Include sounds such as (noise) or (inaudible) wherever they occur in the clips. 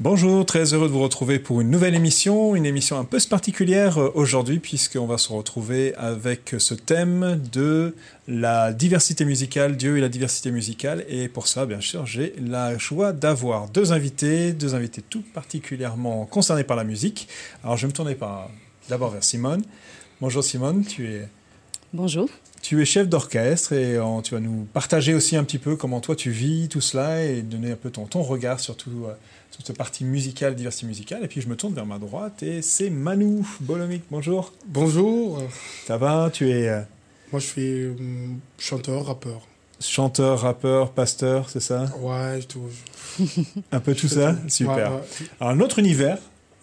Bonjour, très heureux de vous retrouver pour une nouvelle émission, une émission un peu particulière euh, aujourd'hui puisqu'on va se retrouver avec ce thème de la diversité musicale, Dieu et la diversité musicale. Et pour ça, bien sûr, j'ai la joie d'avoir deux invités, deux invités tout particulièrement concernés par la musique. Alors je vais me tourner par d'abord vers Simone. Bonjour Simone, tu es Bonjour. tu es chef d'orchestre et euh, tu vas nous partager aussi un petit peu comment toi tu vis tout cela et donner un peu ton, ton regard surtout euh, sur cette partie musicale, diversité musicale. Et puis je me tourne vers ma droite et c'est Manu Bolomic. Bonjour. Bonjour, Ça va Tu es euh, moi je suis euh, chanteur, rappeur. chanteur, rappeur, pasteur, c'est ça? Ouais, tout. (laughs) Un peu tout ça? Super. Ouais, ouais. Alors notre univers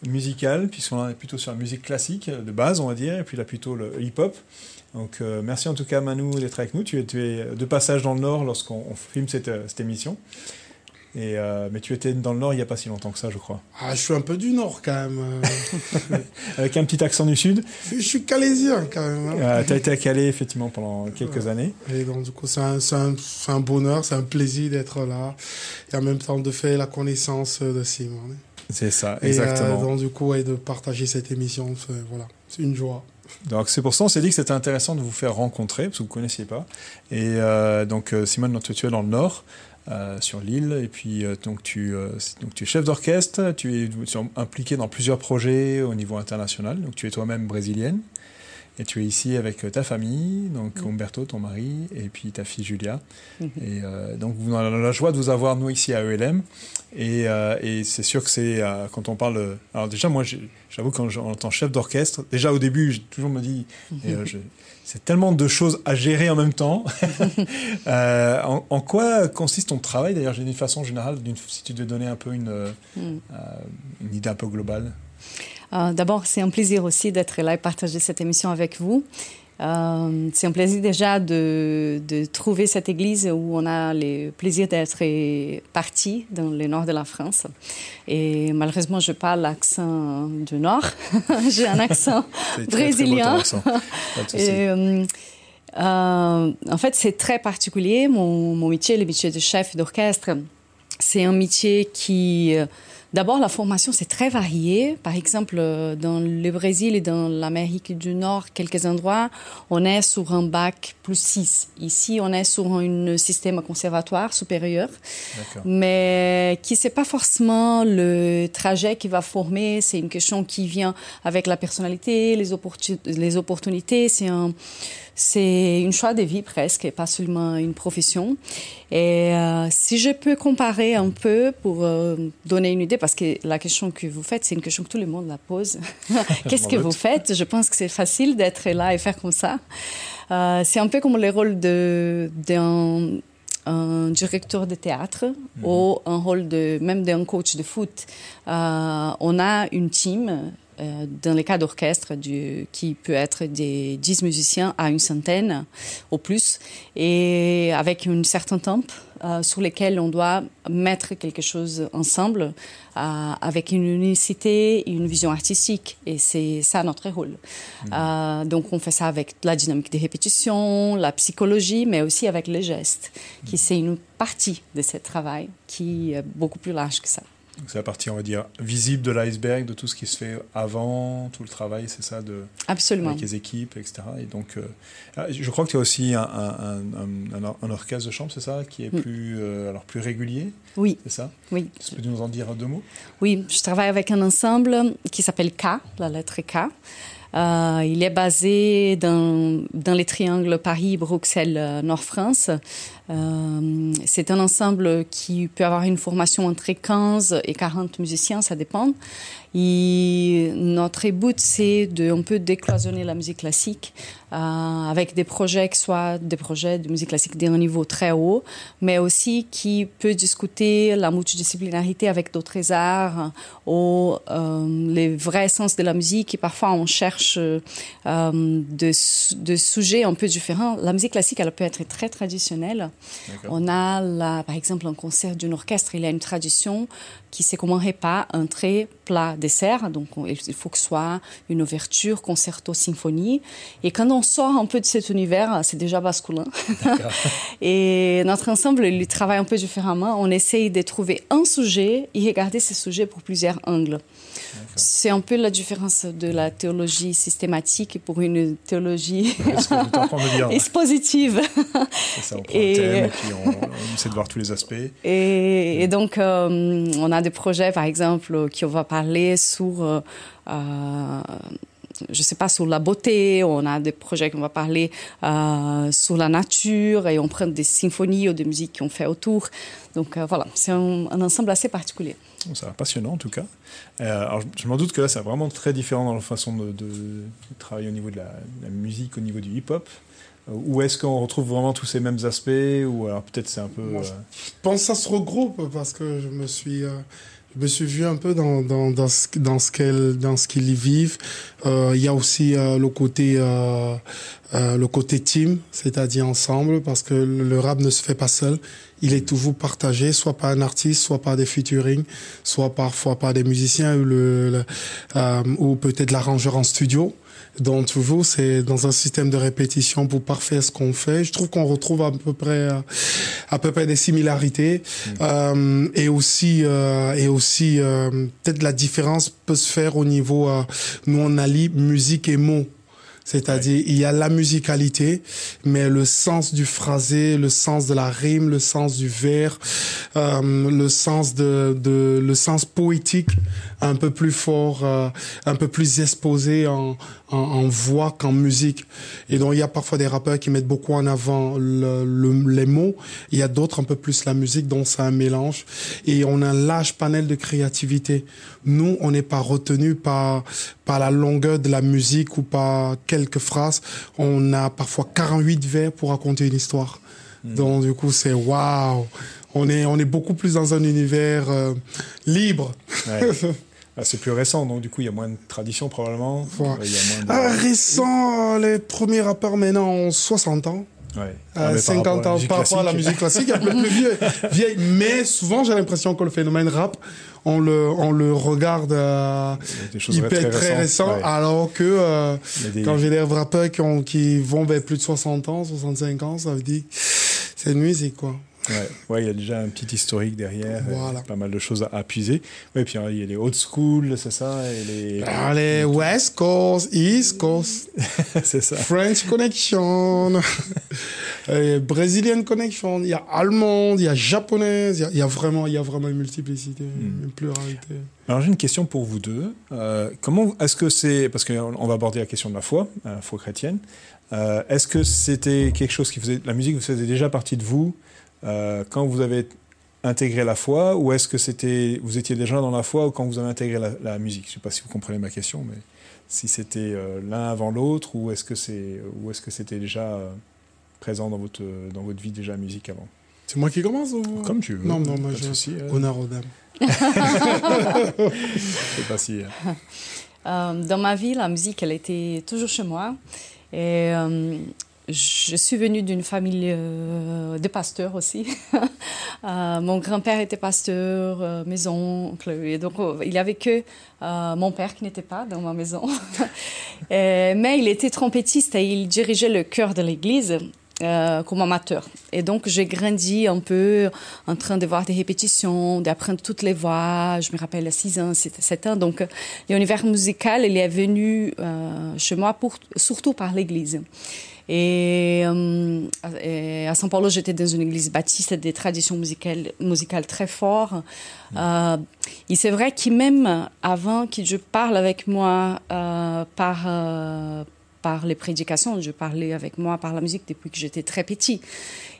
musical, puisqu'on est plutôt sur la musique classique de base, on va dire, et puis là plutôt le hip-hop. Donc euh, merci en tout cas Manu d'être avec nous. Tu es, tu es de passage dans le Nord lorsqu'on on filme cette, euh, cette émission. Et, euh, mais tu étais dans le Nord il n'y a pas si longtemps que ça, je crois. Ah, je suis un peu du Nord quand même. euh. (laughs) Avec un petit accent du Sud. je suis calaisien quand même. hein. tu as été à Calais effectivement pendant quelques années. Et donc du coup, c'est un, bonheur, c'est un plaisir d'être là. Et en même temps de faire la connaissance de Simon. C'est ça, Et exactement. euh, donc du coup, et de partager cette émission, c'est, voilà, c'est une joie. Donc c'est pour ça on s'est dit que c'était intéressant de vous faire rencontrer, parce que vous ne connaissiez pas. Et euh, donc euh, Simone, tu es dans le Nord, euh, sur l'île, et puis euh, donc, tu, euh, donc tu es chef d'orchestre, tu es, impliqué dans plusieurs projets au niveau international, donc tu es toi-même brésilienne, et tu es ici avec ta famille, donc Umberto, ton mari, et puis ta fille Julia. Et euh, donc on a la joie de vous avoir nous ici à ELM. Et, et c'est sûr que c'est quand on parle. Alors déjà moi j'avoue quand j'entends chef d'orchestre, déjà au début j'ai toujours me dit et, je- c'est tellement de choses à gérer en même temps. (laughs) Euh, en, en quoi consiste ton travail d'ailleurs d'une façon générale, si tu devais donner un peu une, euh, euh, une idée un peu globale? Euh, D'abord, c'est un plaisir aussi d'être là et partager cette émission avec vous. Euh, c'est un plaisir déjà de, de trouver cette église où on a le plaisir d'être parti dans le nord de la France. Et malheureusement, je parle l'accent du nord. (laughs) J'ai un accent (laughs) très, très brésilien. accent. (laughs) Et, euh, euh, en fait, c'est très particulier. Mon, mon métier, le métier de chef d'orchestre, c'est un métier qui... D'abord, la formation, c'est très varié. Par exemple, euh, dans le Brésil et dans l'Amérique du Nord, quelques endroits, on est sur un bac plus 6. Ici, on est sur un système conservatoire supérieur mais qui c'est pas forcément le trajet qui va former. C'est une question qui vient avec la personnalité, les, les opportunités. C'est un, c'est une choix de vie presque, et pas seulement une profession. Et euh, si je peux comparer un peu pour euh, donner une idée, parce que la question que vous faites, c'est une question que tout le monde la pose. (laughs) Qu'est-ce que vous faites? Je pense que c'est facile d'être là et faire comme ça. Euh, c'est un peu comme le rôle d'un un directeur de théâtre ou un rôle de même d'un coach de foot. Euh, on a une team euh, dans les cas d'orchestre qui peut être des 10 musiciens à une centaine au plus et avec un certain temps euh, sur lesquels on doit mettre quelque chose ensemble euh, avec une unicité et une vision artistique et c'est ça notre rôle. Euh, donc on fait ça avec la dynamique des répétitions, la psychologie mais aussi avec les gestes qui c'est une partie de ce travail qui est beaucoup plus large que ça. Donc c'est la partie, on va dire, visible de l'iceberg, de tout ce qui se fait avant, tout le travail, c'est ça, de, Absolument. avec les équipes, etc. Et donc, euh, ah, je crois que tu as aussi un, un, un, un- un orchestre de chambre, c'est ça, qui est Mm. plus, euh, alors plus régulier, Oui, c'est ça? Oui. Tu peux nous en dire deux mots? Oui, je travaille avec un ensemble qui s'appelle K, la lettre K. Euh, il est basé dans, dans les triangles Paris, Bruxelles, Nord-France. Euh, c'est un ensemble qui peut avoir une formation entre 15 et 40 musiciens, ça dépend. Et notre but, c'est de un peu décloisonner la musique classique euh, avec des projets qui soient des projets de musique classique d'un niveau très haut, mais aussi qui peut discuter la multidisciplinarité avec d'autres arts ou euh, les vrais sens de la musique. Et parfois, on cherche euh, de, de sujets un peu différents. La musique classique, elle peut être très traditionnelle. On a, par exemple, un concert d'un orchestre, il y a une tradition qui se commencerait par entrée, plat, dessert. Donc, on- il faut que ce soit une ouverture, concerto, symphonie. Et quand on sort un peu de cet univers, c'est déjà masculin. (laughs) et notre ensemble, il travaille un peu différemment. On essaye de trouver un sujet et regarder ce sujet pour plusieurs angles. C'est un peu la différence de la théologie systématique pour une théologie (laughs) expositive. C'est ça, on prend Et- thème et puis on, on essaie de voir tous les aspects. Et, et donc, euh, on a des projets, par exemple, qui on va parler sur, euh, euh, je sais pas, sur la beauté. On a des projets qui on va parler euh, sur la nature et on prend des symphonies ou des musiques qu'on fait autour. Donc euh, voilà, c'est un, un ensemble assez particulier. Ça passionnant en tout cas. Euh, alors, je, je m'en doute que là, c'est vraiment très différent dans la façon de, de- de travailler au niveau de la, de la musique, au niveau du hip-hop. Euh, Ou est-ce qu'on retrouve vraiment tous ces mêmes aspects Ou alors peut-être c'est un peu. Moi, euh, Je pense que ça se regroupe parce que je me suis, euh, je me suis vu un peu dans, dans, dans ce, dans ce qu'elles, dans ce qu'ils vivent. Euh, Il y a aussi euh, le côté, euh, euh, le côté team, c'est-à-dire ensemble, parce que le, le rap ne se fait pas seul. Il est toujours partagé, soit par un artiste, soit par des featuring, soit parfois par des musiciens ou le, le- euh, ou peut-être l'arrangeur en studio. Donc toujours, c'est dans un système de répétition pour parfaire ce qu'on fait. Je trouve qu'on retrouve à peu près, euh, à peu près des similarités. Euh, et aussi, euh, et aussi euh, peut-être la différence peut se faire au niveau, euh, nous on allie musique et mots. C'est-à-dire, il y a la musicalité, mais le sens du phrasé, le sens de la rime, le sens du vers, euh, le sens de, de, le sens poétique, un peu plus fort, euh, un peu plus exposé en, en, en voix qu'en musique. Et donc, il y a parfois des rappeurs qui mettent beaucoup en avant le, le- les mots. Il y a d'autres un peu plus la musique, donc c'est un mélange. Et on a un large panel de créativité. Nous, on n'est pas retenu par, par la longueur de la musique ou par quelques phrases. On a parfois 48 vers pour raconter une histoire. Donc, du coup, c'est waouh! On est, on est beaucoup plus dans un univers euh, libre. ouais. (laughs) Ah, c'est plus récent, donc du coup il y a moins de tradition probablement. Ouais. Il y a moins de- Ah, récent, les premiers rappeurs maintenant ont 60 ans. Ouais. Euh, Ah, mais par 50 rapport à la ans par rapport à la musique classique, un peu plus vieux, (laughs) vieille. Mais souvent, j'ai l'impression que le phénomène rap, on le, on le regarde euh, des hyper très très, récent, ouais. alors que euh, des- quand j'ai des rappeurs qui, ont, qui vont vers plus de 60 ans, 65 ans, ça veut dire c'est une musique, quoi. Ouais, ouais, il y a déjà un petit historique derrière, euh, Voilà. pas mal de choses à, à puiser. Ouais, puis euh, il y a les old school, c'est ça, et les. Allez, West Coast, East Coast, (laughs) c'est ça. French Connection, (laughs) euh, Brazilian Connection, il y a allemande, il y a japonaise, il y a, il y a vraiment, il y a vraiment une multiplicité, Hmm. une pluralité. Alors j'ai une question pour vous deux. Euh, comment est-ce que c'est parce qu'on on va aborder la question de la foi, la foi chrétienne. Euh, est-ce que c'était quelque chose qui faisait la musique vous faisait déjà partie de vous euh, quand vous avez intégré la foi ou est-ce que c'était vous étiez déjà dans la foi ou quand vous avez intégré la, la musique? Je sais pas si vous comprenez ma question, mais si c'était euh, l'un avant l'autre ou est-ce que c'est ou est-ce que c'était déjà euh, présent dans votre dans votre vie déjà la musique avant? C'est moi qui commence ou... Comme tu veux. Non, non, moi je... euh, Honneur aux dames. (laughs) je sais pas si. dans ma vie, la musique, elle était toujours chez moi. Et euh, je suis venue d'une famille euh, de pasteurs aussi. (laughs) Euh, mon grand-père était pasteur, euh, mes oncles. Et donc, il n'y avait que mon père qui n'était pas dans ma maison. (laughs) Mais il était trompettiste et il dirigeait le chœur de l'église. comme amateur. Et donc, j'ai grandi un peu en train de voir des répétitions, d'apprendre toutes les voix. Je me rappelle à 6 ans, 7 ans. Donc, l'univers musical, il est venu chez moi surtout par l'église. Et, euh, et, à São Paulo, j'étais dans une église baptiste des traditions musicales, musicales très fortes. Euh, et c'est vrai que même avant que je parle avec moi euh, par, euh, par les prédications, je parlais avec moi par la musique depuis que j'étais très petit.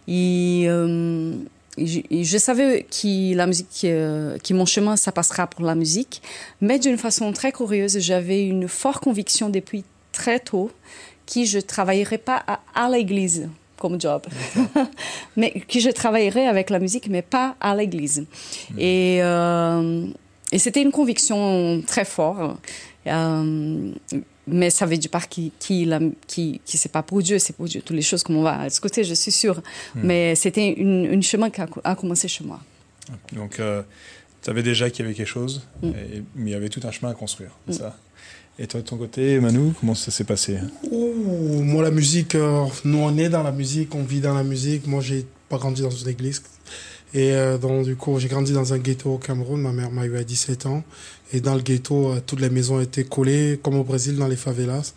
Et, euh, et je, et je savais que la musique, euh, que mon chemin, ça passera pour la musique. Mais d'une façon très curieuse, j'avais une forte conviction depuis très tôt que je travaillerais pas à, à l'église comme job, (laughs) mais que je travaillerais avec la musique, mais pas à l'église. Mmh. Et, euh, et c'était une conviction très forte. Euh, mais ça veut dire pas qui qui qui, qui c'est pas pour Dieu, c'est pour Dieu. Toutes les choses comme on va ce côté, je suis sûre. Mmh. Mais c'était une, une, chemin qui a, a, commencé chez moi. Donc, euh, tu savais déjà qu'il y avait quelque chose, mmh. et, mais il y avait tout un chemin à construire, ça? Et toi, de ton côté, Manu, comment ça s'est passé? Ouh, Moi, la musique, euh, nous, on est dans la musique, on vit dans la musique. Moi, j'ai pas grandi dans une église. Et euh, donc, du coup, j'ai grandi dans un ghetto au Cameroun. Ma mère m'a eu à 17 ans. Et dans le ghetto, euh, toutes les maisons étaient collées, comme au Brésil, dans les favelas.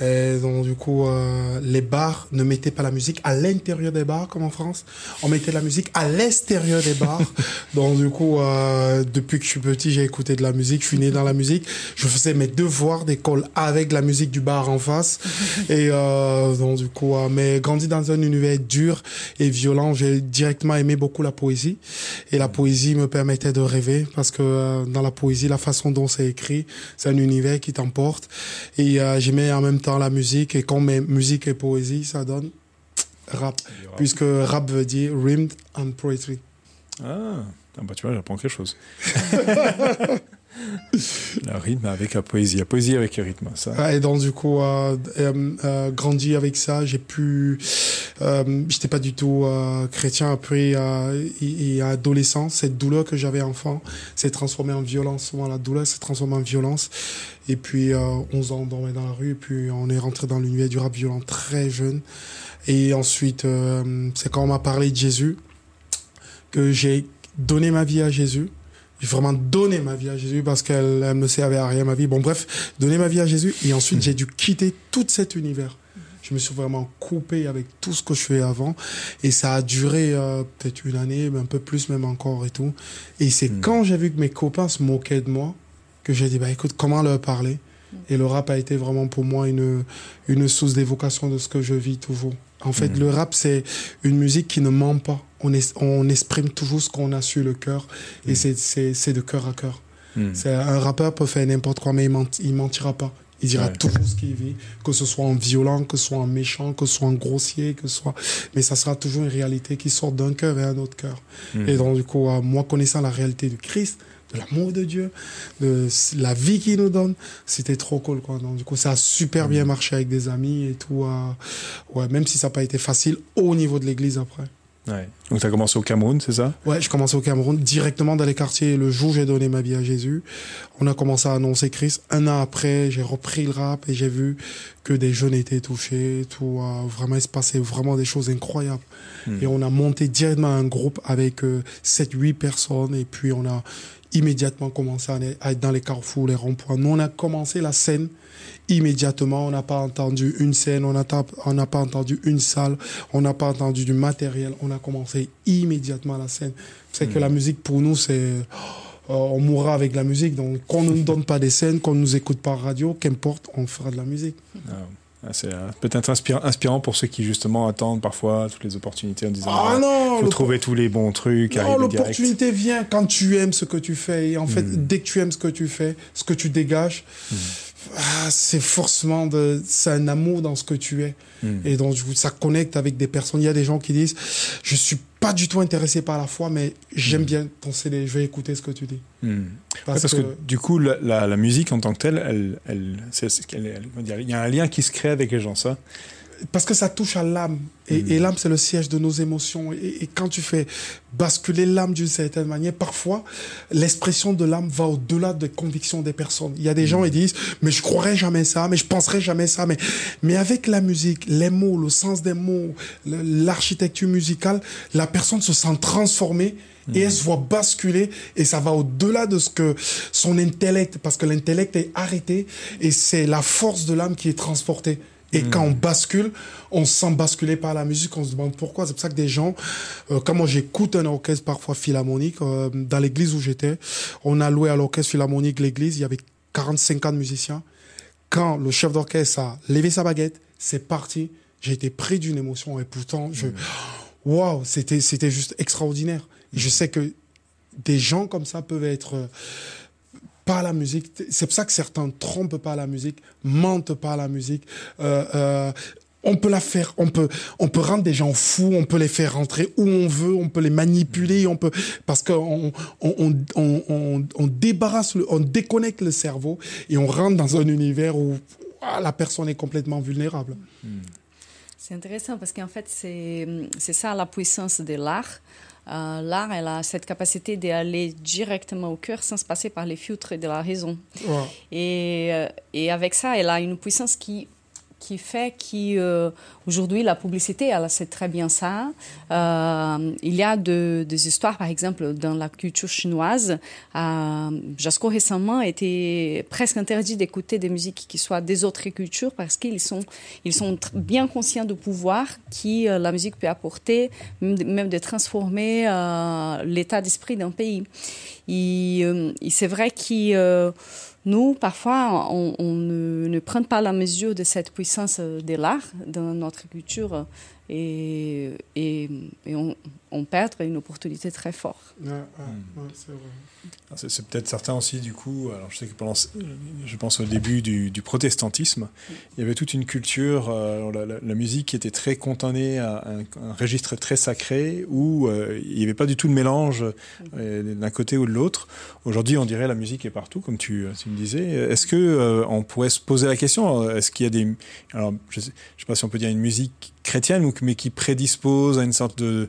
Et donc, du coup, euh, les bars ne mettaient pas la musique à l'intérieur des bars, comme en France. On mettait la musique à l'extérieur des bars. (laughs) donc, du coup, euh, depuis que je suis petit, j'ai écouté de la musique. Je suis né dans la musique. Je faisais mes devoirs d'école avec la musique du bar en face. (laughs) Et euh, donc, du coup, euh, mais grandi dans un univers dur et violent, j'ai directement aimé beaucoup la poésie. Et la poésie me permettait de rêver parce que euh, dans la poésie, la façon dont c'est écrit, c'est un univers qui t'emporte. Et j'aimais en même temps la musique et quand mes musique et poésie, ça donne rap, rap. puisque rap veut dire rhymed and poetry. Ah, ah bah tu vois, j'apprends quelque chose. (laughs) la rythme avec la poésie, la poésie avec le rythme, ça. Et donc du coup, euh, euh, euh, grandi avec ça, j'ai pu, euh, j'étais pas du tout euh, chrétien. Après, et, adolescent, cette douleur que j'avais enfant s'est transformée en violence. Moi, la douleur s'est transformée en violence. Et puis, 11 ans, on dormait dans la rue. Et puis, on est rentré dans l'univers du rap violent très jeune. Et ensuite, c'est quand on m'a parlé de Jésus que j'ai donné ma vie à Jésus j'ai vraiment donné ma vie à Jésus parce qu'elle elle me servait à rien ma vie. Bon bref, donner ma vie à Jésus et ensuite j'ai dû quitter tout cet univers. Je me suis vraiment coupé avec tout ce que je fais avant et ça a duré euh, peut-être une année, mais un peu plus même encore et tout. Et c'est mmh. quand j'ai vu que mes copains se moquaient de moi que j'ai dit bah écoute comment leur parler? Et le rap a été vraiment pour moi une une source d'évocation de ce que je vis toujours. En fait, mmh. le rap c'est une musique qui ne ment pas on, exprime toujours ce qu'on a sur le cœur et mm. c'est de cœur à cœur. Mm. Un rappeur peut faire n'importe quoi, mais il, ment, il mentira pas. Il dira ouais. toujours ce qu'il vit, que ce soit en violent, que ce soit en méchant, que ce soit en grossier, que ce soit. Mais ça sera toujours une réalité qui sort d'un cœur vers un autre cœur. Mm. Et donc, du coup, moi, connaissant la réalité du Christ, de l'amour de Dieu, de la vie qu'il nous donne, c'était trop cool, quoi. Donc, du coup, ça a super bien marché avec des amis et tout. Euh, ouais, même si ça n'a pas été facile au niveau de l'église après. Ouais. Donc tu as commencé au Cameroun, c'est ça? Ouais, je commençais au Cameroun, directement dans les quartiers. Le jour où j'ai donné ma vie à Jésus, on a commencé à annoncer Christ. Un an après, j'ai repris le rap et j'ai vu que des jeunes étaient touchés. Tout, euh, vraiment, il se passait vraiment des choses incroyables. Hmm. Et on a monté directement un groupe avec euh, 7-8 personnes et puis on a immédiatement commencé à être dans les carrefours, les ronds-points. Nous, on a commencé la scène immédiatement. On n'a pas entendu une scène, on n'a pas entendu une salle, on n'a pas entendu du matériel. On a commencé immédiatement la scène. C'est mmh. que la musique, pour nous, c'est... Euh, on mourra avec la musique. Donc, qu'on ne nous donne pas des scènes, qu'on ne nous écoute par radio, qu'importe, on fera de la musique. Ah. C'est euh, peut-être inspirant, inspirant pour ceux qui justement attendent parfois toutes les opportunités en disant ah non, faut trouver tous les bons trucs. Non, l'opportunité vient quand tu aimes ce que tu fais. Et en fait, mmh. dès que tu aimes ce que tu fais, ce que tu dégages, mmh ah, c'est forcément de, c'est un amour dans ce que tu es. Mm. Et donc, ça connecte avec des personnes. Il y a des gens qui disent, je suis pas du tout intéressé par la foi, mais j'aime bien ton CD, je vais écouter ce que tu dis. Mm. Parce, parce que... que... du coup, la, la, la, musique en tant que telle, elle, elle, c'est, elle, elle, il y a un lien qui se crée avec les gens, ça. Parce que ça touche à l'âme. Et, et l'âme, c'est le siège de nos émotions. Et, et quand tu fais basculer l'âme d'une certaine manière, parfois, l'expression de l'âme va au-delà des convictions des personnes. Il y a des gens qui disent, mais je croirais jamais ça, mais je penserais jamais ça. Mais, mais avec la musique, les mots, le sens des mots, l'architecture musicale, la personne se sent transformée et elle se voit basculer et ça va au-delà de ce que son intellect, parce que l'intellect est arrêté et c'est la force de l'âme qui est transportée. Et quand on bascule, on se sent basculer par la musique, on se demande pourquoi. C'est pour ça que des gens, euh, comme moi j'écoute un orchestre parfois philharmonique, euh, dans l'église où j'étais, on a loué à l'orchestre philharmonique l'église, il y avait 40-50 musiciens. Quand le chef d'orchestre a levé sa baguette, c'est parti. J'ai été pris d'une émotion et pourtant, je, waouh, c'était, c'était juste extraordinaire. Et je sais que des gens comme ça peuvent être euh, par la musique. C'est pour ça que certains trompent par la musique, mentent par la musique. Euh, euh, on peut la faire, on peut, on peut rendre des gens fous, on peut les faire rentrer où on veut, on peut les manipuler, on peut, parce qu'on on, on, on, on, on débarrasse, le- on déconnecte le cerveau et on rentre dans un univers où ah, la personne est complètement vulnérable. C'est intéressant parce qu'en fait, c'est c'est ça la puissance de l'art. Euh, l'art, elle a cette capacité d'aller directement au cœur sans se passer par les filtres de la raison. Ouais. Et, euh, et avec ça, elle a une puissance qui, qui fait qu'aujourd'hui, la publicité, elle sait très bien ça. Euh, il y a de- des histoires, par exemple, dans la culture chinoise. Euh, récemment était presque interdit d'écouter des musiques qui soient des autres cultures parce qu'ils sont, ils sont bien conscients du pouvoir qui euh, la musique peut apporter, même de, transformer euh, l'état d'esprit d'un pays. Et, euh, et c'est vrai que euh, nous, parfois, on, ne, ne prend pas la mesure de cette puissance euh, de l'art dans notre culture euh, et, et, et on, on perd une opportunité très forte. Ouais, ouais, ouais, c'est vrai. Ah, C'est peut-être certain aussi, du coup. Alors, je sais que pendant, je pense au début du, du protestantisme, il y avait toute une culture, euh, la, la- la musique qui était très contenée à un, un registre très sacré où euh, il n'y avait pas du tout de mélange euh, d'un côté ou de l'autre. Aujourd'hui, on dirait la musique est partout, comme tu, tu me disais. Est-ce que euh, on pourrait se poser la question Est-ce qu'il y a des, alors je sais, je sais pas si on peut dire une musique chrétienne, ou- mais qui prédispose à une sorte de,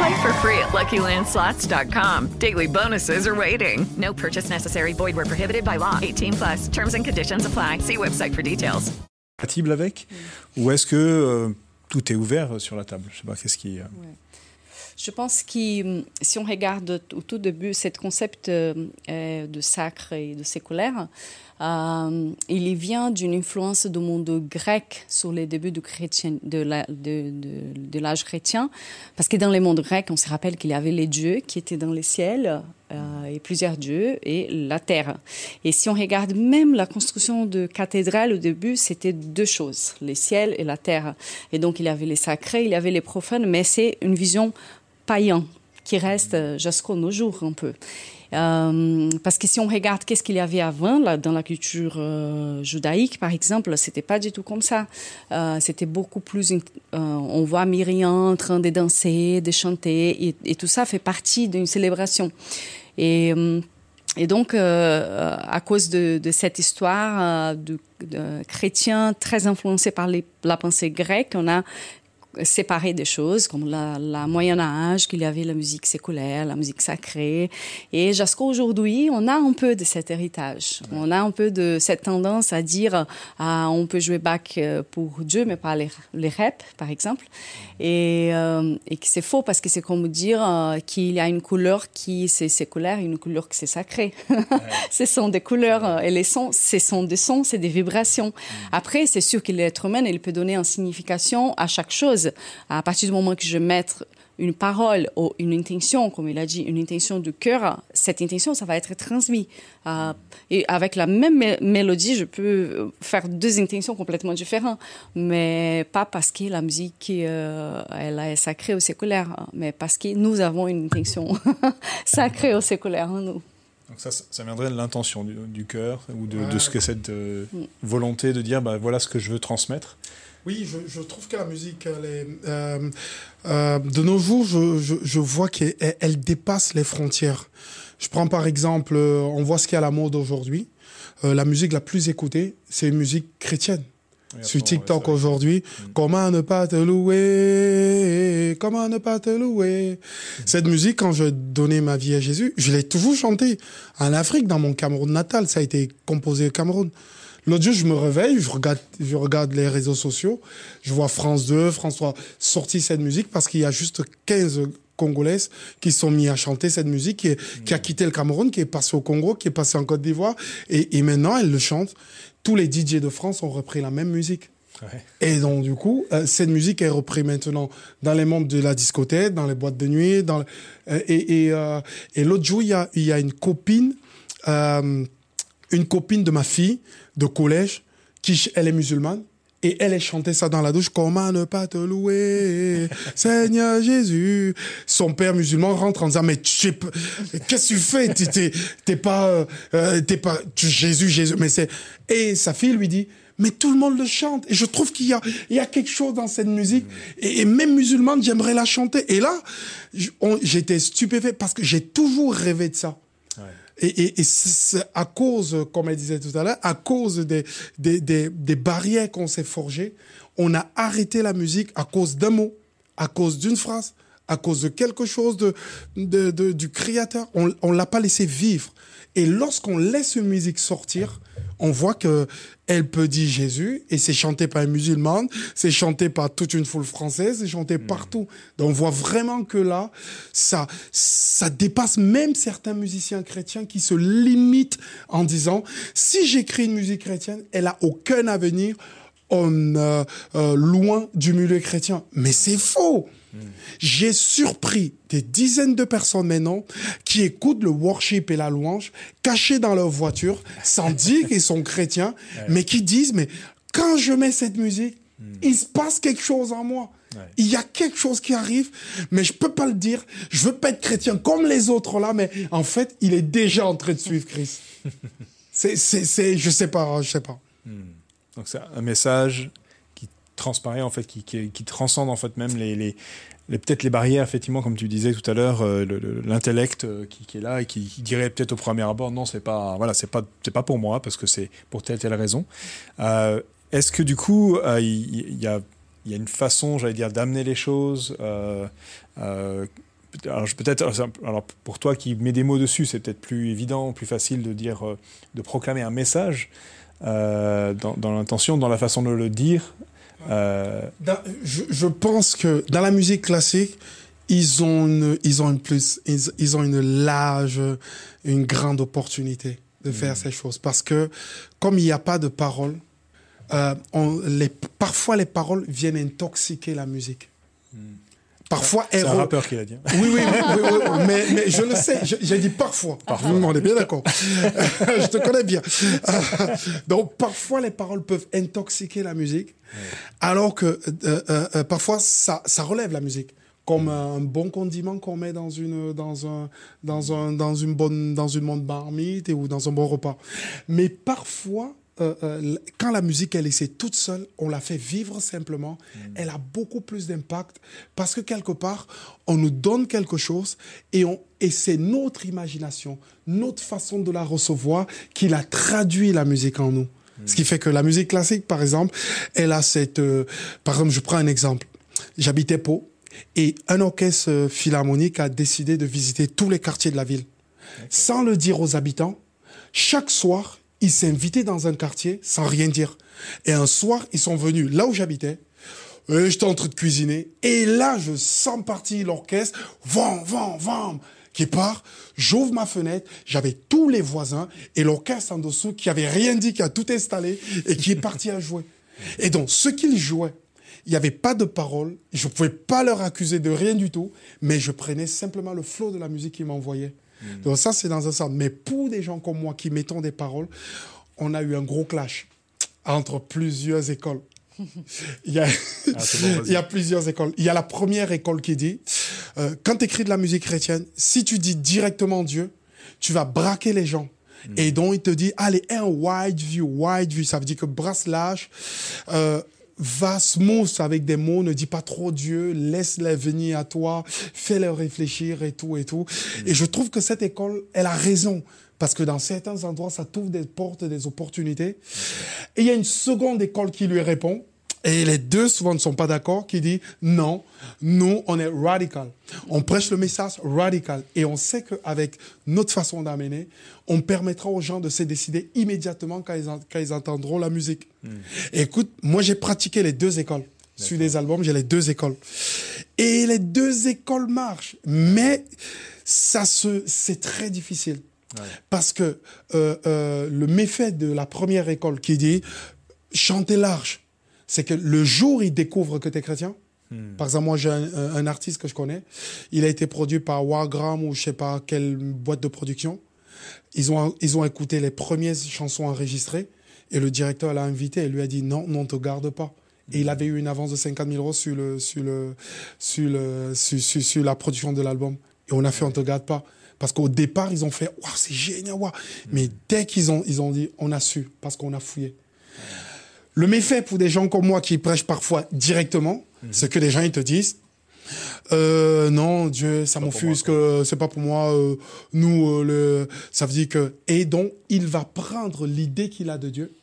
Play for free at LuckyLandSlots.com. Daily bonuses are waiting. No purchase necessary. Void where prohibited by law. 18 plus. Terms and conditions apply. See website for details. compatible avec Ou est-ce que euh, tout est ouvert sur la table? Je sais pas, qu'est-ce qui. euh, Je pense que hum, si on regarde au tout début ce concept euh, euh, de sacre et de séculaire, euh, il vient d'une influence du monde grec sur les débuts de l'âge chrétien. Parce que dans le monde grec, on se rappelle qu'il y avait les dieux qui étaient dans les ciels, euh, et plusieurs dieux, et la terre. Et si on regarde même la construction de cathédrales au début, c'était deux choses, les ciels et la terre. Et donc il y avait les sacrés, il y avait les profanes, mais c'est une vision païen qui reste euh, jusqu'à nos jours un peu. Euh, parce que si on regarde qu'est-ce qu'il y avait avant là, dans la culture euh, judaïque, par exemple, c'était pas du tout comme ça. Euh, c'était beaucoup plus. on voit Myriam en train de danser, de chanter, et, tout ça fait partie d'une célébration. Et donc, à cause de, cette histoire de, chrétiens très influencés par la pensée grecque, on a séparé des choses comme la, la Moyen Âge, qu'il y avait la musique séculaire, la musique sacrée. Et jusqu'à aujourd'hui, on a un peu de cet héritage. On a un peu de cette tendance à dire ah, on peut jouer Bach euh, pour Dieu, mais pas les, les reps, par exemple. Et, euh, et que c'est faux parce que c'est comme dire euh, qu'il y a une couleur qui c'est séculaire et une couleur qui c'est sacré. (laughs) ce sont des couleurs et les sons, ce sont des sons, c'est des vibrations. Après, c'est sûr que l'être humain, il peut donner une signification à chaque chose. À partir du moment que je mets une parole ou une intention, comme il a dit, une intention du cœur, cette intention, ça va être transmis. Euh, et avec la même mélodie, je peux faire deux intentions complètement différentes, mais pas parce que la musique, euh, elle est sacrée ou séculaire, mais parce que nous avons une intention (laughs) sacrée ou séculaire en nous. Donc ça, ça viendrait de l'intention du, cœur ou de, ce que cette euh, volonté de dire, bah, voilà ce que je veux transmettre. Oui, je, trouve que la musique, elle est, euh, euh, de nos jours, je, je, vois qu'elle elle dépasse les frontières. Je prends par exemple, on voit ce qui est à la mode aujourd'hui. la musique la plus écoutée, c'est une musique chrétienne sur TikTok aujourd'hui. Mm. Comment ne pas te louer? Comment ne pas te louer? Cette musique, quand je donnais ma vie à Jésus, je l'ai toujours chantée. En Afrique, dans mon Cameroun natal, ça a été composé au Cameroun. L'autre jour, je me réveille, je regarde, je regarde les réseaux sociaux, je vois France 2, François sorti cette musique parce qu'il y a juste 15 Congolaises qui sont mis à chanter cette musique, qui, qui a mm. quitté le Cameroun, qui est passé au Congo, qui est passé en Côte d'Ivoire, et, et maintenant elle le chante tous les DJ de France ont repris la même musique. Et donc, du coup, euh, cette musique est reprise maintenant dans les membres de la discothèque, dans les boîtes de nuit. Dans euh, et, euh, et, l'autre jour, il y a, y a une copine, une copine de ma fille de collège, qui elle est musulmane. Et elle est chanté ça dans la douche. Comment ne pas te louer, (laughs) Seigneur Jésus. Son père musulman rentre en disant, mais qu'est-ce que tu fais? T'es pas, t'es pas, Jésus, Jésus. Mais c'est, et sa fille lui dit, mais tout le monde le chante. Et je trouve qu'il y a, il y a quelque chose dans cette musique. Et, même musulmane, j'aimerais la chanter. Et là, j'étais stupéfait parce que j'ai toujours rêvé de ça. Et, et, à cause, comme elle disait tout à l'heure, à cause des, des, des, des barrières qu'on s'est forgées, on a arrêté la musique à cause d'un mot, à cause d'une phrase, à cause de quelque chose de, de, de du créateur. On ne l'a pas laissé vivre. Et lorsqu'on laisse une musique sortir, on voit que elle peut dire Jésus et c'est chanté par une musulmane, c'est chanté par toute une foule française, c'est chanté hmm. partout. Donc on voit vraiment que là, ça, ça dépasse même certains musiciens chrétiens qui se limitent en disant si j'écris une musique chrétienne, elle a aucun avenir en, euh, euh, loin du milieu chrétien. Mais c'est faux. J'ai surpris des dizaines de personnes maintenant qui écoutent le worship et la louange cachés dans leur voiture, sans (laughs) dire qu'ils sont chrétiens, mais qui disent, mais quand je mets cette musique, hmm. il se passe quelque chose en moi. Il y a quelque chose qui arrive, mais je peux pas le dire. Je veux pas être chrétien comme les autres là, mais en fait, il est déjà en train de suivre Christ. (laughs) c'est, c'est, c'est, je sais pas, je sais pas. Hmm. Donc c'est un message transparaît en fait, qui, qui, transcende en fait même les, peut-être les barrières effectivement comme tu disais tout à l'heure, euh, l'intellect euh, qui, est là et qui, dirait peut-être au premier abord non c'est pas voilà c'est pas c'est pas pour moi parce que c'est pour telle telle raison. Euh, est-ce que du coup il y, a il y a une façon j'allais dire d'amener les choses alors peut-être alors pour toi qui mets des mots dessus c'est peut-être plus évident plus facile de dire de proclamer un message dans l'intention dans la façon de le dire euh, je, pense que dans la musique classique, ils ont une, ils ont une plus, ils, ont une large, une grande opportunité de faire mm. ces choses parce que comme il n'y a pas de paroles, euh, on, les, parfois les paroles viennent intoxiquer la musique. Mm. Parfois, c'est un rappeur qui l'a dit. Oui, oui, oui, mais, mais, je le sais. J'ai dit parfois. Parfois. On est bien d'accord. (laughs) je te connais bien. (laughs) Donc, parfois, les paroles peuvent intoxiquer la musique, alors que euh, euh, euh, parfois, ça, ça relève la musique comme un bon condiment qu'on met dans une dans un dans un dans une bonne dans une bonne marmite ou dans un bon repas. Mais parfois euh, euh, quand la musique est laissée toute seule, on la fait vivre simplement, mm. elle a beaucoup plus d'impact parce que quelque part, on nous donne quelque chose et, on, et c'est notre imagination, notre façon de la recevoir qui la traduit la musique en nous. Mm. Ce qui fait que la musique classique, par exemple, elle a cette... Euh, par exemple, je prends un exemple. J'habitais Pau et un orchestre philharmonique a décidé de visiter tous les quartiers de la ville. Sans le dire aux habitants, chaque soir, ils s'invitaient dans un quartier sans rien dire. Et un soir, ils sont venus là où j'habitais. J'étais en train de cuisiner. Et là, je sens partir l'orchestre. Vam, vam, vam qui part, j'ouvre ma fenêtre, j'avais tous les voisins et l'orchestre en dessous qui avait rien dit, qui a tout installé et qui est (laughs) parti à jouer. Et donc, ce qu'ils jouaient, il n'y avait pas de paroles, je ne pouvais pas leur accuser de rien du tout, mais je prenais simplement le flot de la musique qu'ils m'envoyaient. Mm. Donc ça, c'est dans un sens. Mais pour des gens comme moi qui mettons des paroles, on a eu un gros clash entre plusieurs écoles. (laughs) il, y a, ah, (laughs) il y a plusieurs écoles. Il y a la première école qui dit, euh, quand tu écris de la musique chrétienne, si tu dis directement Dieu, tu vas braquer les gens. Mm. Et donc, il te dit, allez, un wide view, wide view, ça veut dire que brasse lâche, euh, va smooth avec des mots, ne dis pas trop Dieu, laisse-les venir à toi, fais-les réfléchir et tout et tout. Mm. Et je trouve que cette école, elle a raison. Parce que dans certains endroits, ça t'ouvre des portes, des opportunités. Et il y a une seconde école qui lui répond. Et les deux souvent ne sont pas d'accord, qui dit non, nous, on est radical. On prêche le message radical. Et on sait qu'avec notre façon d'amener, on permettra aux gens de se décider immédiatement quand ils, entendront la musique. Hmm. écoute, moi j'ai pratiqué les deux écoles. Sur les albums, j'ai les deux écoles. Et les deux écoles marchent. Mais ça se, c'est très difficile. Parce que euh, euh, le méfait de la première école qui dit chanter large, c'est que le jour où ils découvrent que tu es chrétien, hmm. par exemple, moi j'ai un, artiste que je connais, il a été produit par Wargram ou je sais pas quelle boîte de production. Ils ont, ils ont écouté les premières chansons enregistrées et le directeur l'a invité et lui a dit non, non, on te garde pas. Et il avait eu une avance de 50 000 euros sur, le, sur, le, sur, le, sur, sur, la production de l'album. Et on a fait on te garde pas. Parce qu'au départ, ils ont fait, waouh, c'est génial, waouh. Mais dès qu'ils ont, ils ont dit, on a su, parce qu'on a fouillé. Le méfait pour des gens comme moi qui prêchent parfois directement, mhm. c'est que les gens, ils te disent, euh, non, Dieu, ça m'offusque, c'est pas pour moi. Euh, nous, euh, le, ça veut dire que et donc il va prendre l'idée qu'il a de Dieu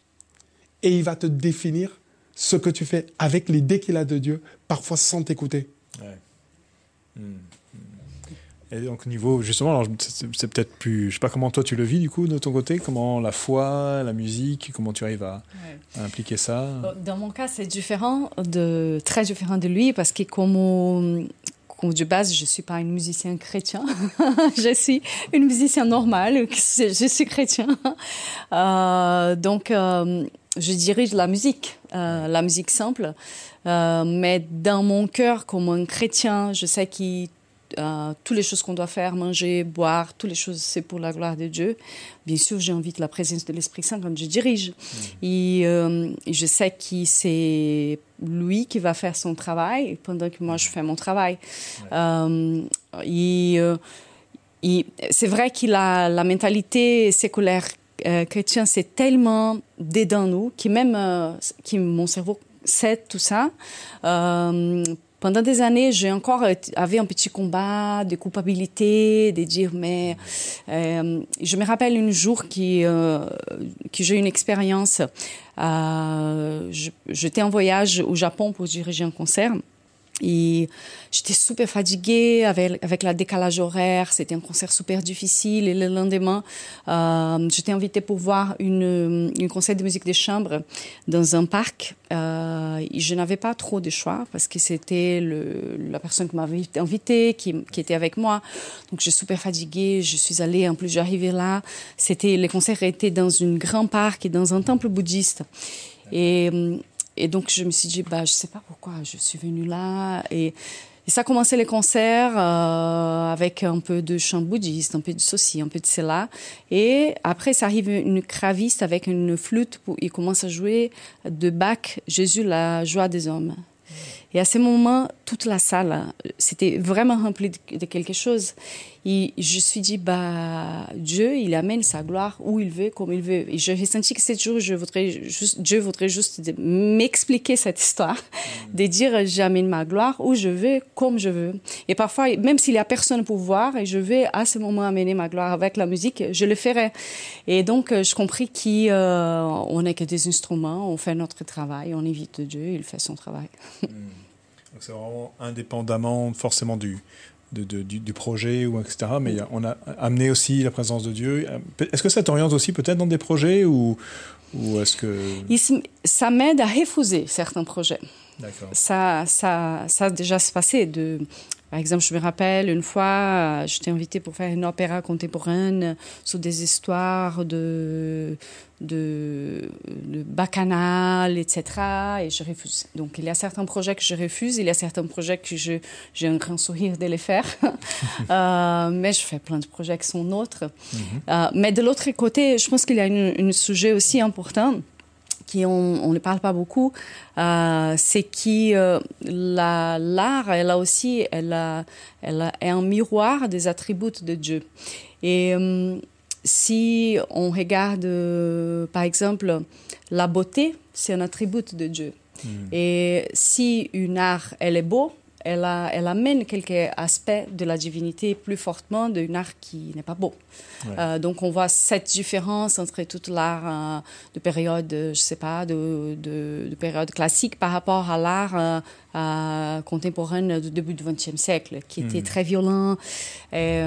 et il va te définir ce que tu fais avec l'idée qu'il a de Dieu, parfois sans t'écouter. Ouais. Hmm. Et donc niveau justement, c'est peut-être plus, je sais pas comment toi tu le vis du coup de ton côté, comment la foi, la musique, comment tu arrives à, impliquer ça? Dans mon cas, c'est différent de très différent de lui parce que comme de base, je suis pas une musicienne chrétien. (laughs) je suis une musicienne normale. Je suis chrétien. Euh, donc, euh, je dirige la musique, euh, la musique simple. Mais dans mon cœur, comme un chrétien, je sais qu'il euh, toutes les choses qu'on doit faire, manger, boire, toutes les choses, c'est pour la gloire de Dieu. Bien sûr, j'invite la présence de l'Esprit Saint quand je dirige. Mm. Euh, et je sais que c'est lui qui va faire son travail pendant que moi je fais mon travail. Euh, c'est vrai qu'il a la mentalité séculaire chrétienne, c'est tellement dedans nous, qui même qui mon cerveau sait tout ça. Pendant des années, j'ai encore avait un petit combat de culpabilité, de dire mais euh, je me rappelle un jour qui euh, que j'ai une expérience. Euh, J'étais en voyage au Japon pour diriger un concert. Et j'étais super fatiguée avec, avec la décalage horaire. C'était un concert super difficile. Et le lendemain, euh, j'étais invitée pour voir une, une concert de musique de chambre dans un parc. Euh, je n'avais pas trop de choix parce que c'était la personne qui m'avait invitée, qui, qui était avec moi. Donc, je suis super fatiguée. Je suis allée, en plus, j'arrivais là. C'était, les concerts étaient dans un grand parc et dans un temple bouddhiste. Et et donc, je me suis dit, bah, je sais pas pourquoi je suis venue là. Et, ça a commencé les concerts euh, avec un peu de chant bouddhiste, un peu de ceci, un peu de cela. Et après, ça arrive une craviste avec une flûte. Pour, il commence à jouer de Bach, Jésus, la joie des hommes. Et à ce moment, toute la salle, c'était vraiment rempli de, quelque chose. Et je me suis dit, bah, Dieu, il amène sa gloire où il veut, comme il veut. Et j'ai senti que ce jour, je voudrais juste, Dieu voudrait juste m'expliquer cette histoire, de dire, j'amène ma gloire où je veux, comme je veux. Et parfois, même s'il y a personne pour voir, et je vais à ce moment amener ma gloire avec la musique, je le ferai. Et donc, je compris qu'on euh, n'est que des instruments, on fait notre travail, on invite Dieu, il fait son travail. Hmm c'est vraiment indépendamment forcément du, du, projet ou etc. Mais on a amené aussi la présence de Dieu. Est-ce que ça t'oriente aussi peut-être dans des projets ou, ou est-ce que ça m'aide à refuser certains projets. Ça, ça, ça a déjà se passé de Par exemple, je me rappelle une fois, euh, j'étais invitée pour faire une opéra contemporaine sur des histoires de, de, de bacchanal, etc. Et je refuse. Donc, il y a certains projets que je refuse, il y a certains projets que je, j'ai un grand sourire de les faire. (laughs) euh, mais je fais plein de projets qui sont nôtres. Euh, mais de l'autre côté, je pense qu'il y a un sujet aussi important qui on ne parle pas beaucoup, euh, c'est que euh, la, l'art, elle a aussi, elle, a, elle a, est un miroir des attributs de Dieu. Et euh, si on regarde, par exemple, la beauté, c'est un attribut de Dieu. Et si une art, elle est beau, elle, a, elle amène quelques aspects de la divinité plus fortement d'un art qui n'est pas beau. Ouais. Euh, donc on voit cette différence entre toute l'art euh, de période, euh, je sais pas, de, de, de période classique par rapport à l'art euh, contemporain du début du XXe siècle, qui était Mhm. très violent. Et,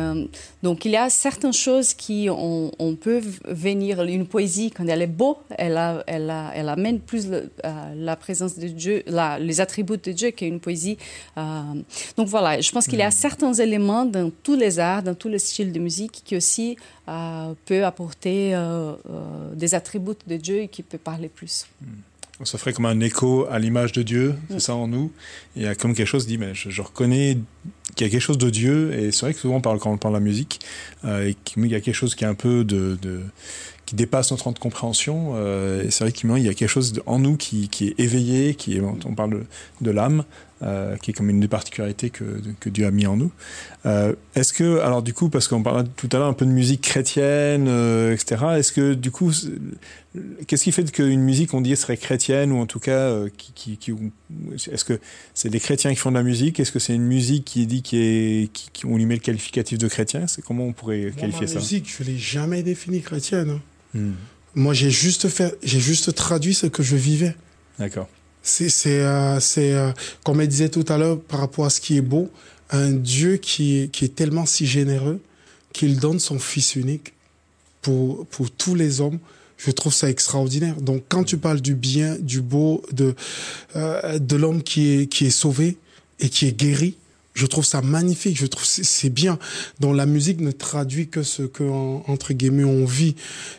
donc il y a certaines choses qui on, on peut venir, une poésie quand elle est beau, elle, a, elle, a, elle amène plus le- la présence de Dieu, la, les attributs de Dieu qu'une poésie. euh, donc voilà, je pense qu'il y a certains éléments dans tous les arts, dans tous les styles de musique qui aussi euh, peut apporter euh, euh, des attributs de Dieu et qui peut parler plus. Ça ferait comme un écho à l'image de Dieu, c'est Mm. ça en nous. Il y a comme quelque chose dit, mais je, je reconnais qu'il y a quelque chose de Dieu. Et c'est vrai que souvent on parle, quand on parle de la musique, euh, et qu'il y a quelque chose qui est un peu de, de- qui dépasse notre compréhension. euh, et c'est vrai qu'il y a quelque chose de- en nous qui, qui est éveillé, qui est, on parle de, de l'âme, euh, qui est comme une des particularités que, que Dieu a mis en nous. Euh, est-ce que, alors du coup, parce qu'on parlait tout à l'heure un peu de musique chrétienne, euh, etc. Est-ce que du coup, qu'est-ce qui fait qu'une musique, on dit, serait chrétienne ou en tout cas, qui, qui, qui- est-ce que c'est des chrétiens qui font de la musique? Est-ce que c'est une musique qui dit qui est, qui, qui- on lui met le qualificatif de chrétien? C'est comment on pourrait Moi, qualifier ma ça? musique, je l'ai jamais définie chrétienne. hein. Hmm. Moi, j'ai juste fait, j'ai juste traduit ce que je vivais. D'accord. Euh, c'est, euh, comme elle disait tout à l'heure, par rapport à ce qui est beau, un Dieu qui est, qui est tellement si généreux qu'il donne son Fils unique pour, pour tous les hommes. Je trouve ça extraordinaire. Donc, quand tu parles du bien, du beau, de, euh, de l'homme qui est, qui est sauvé et qui est guéri, je trouve ça magnifique. Je trouve c'est, bien. Donc, la musique ne traduit que ce que, en- entre guillemets, on vit.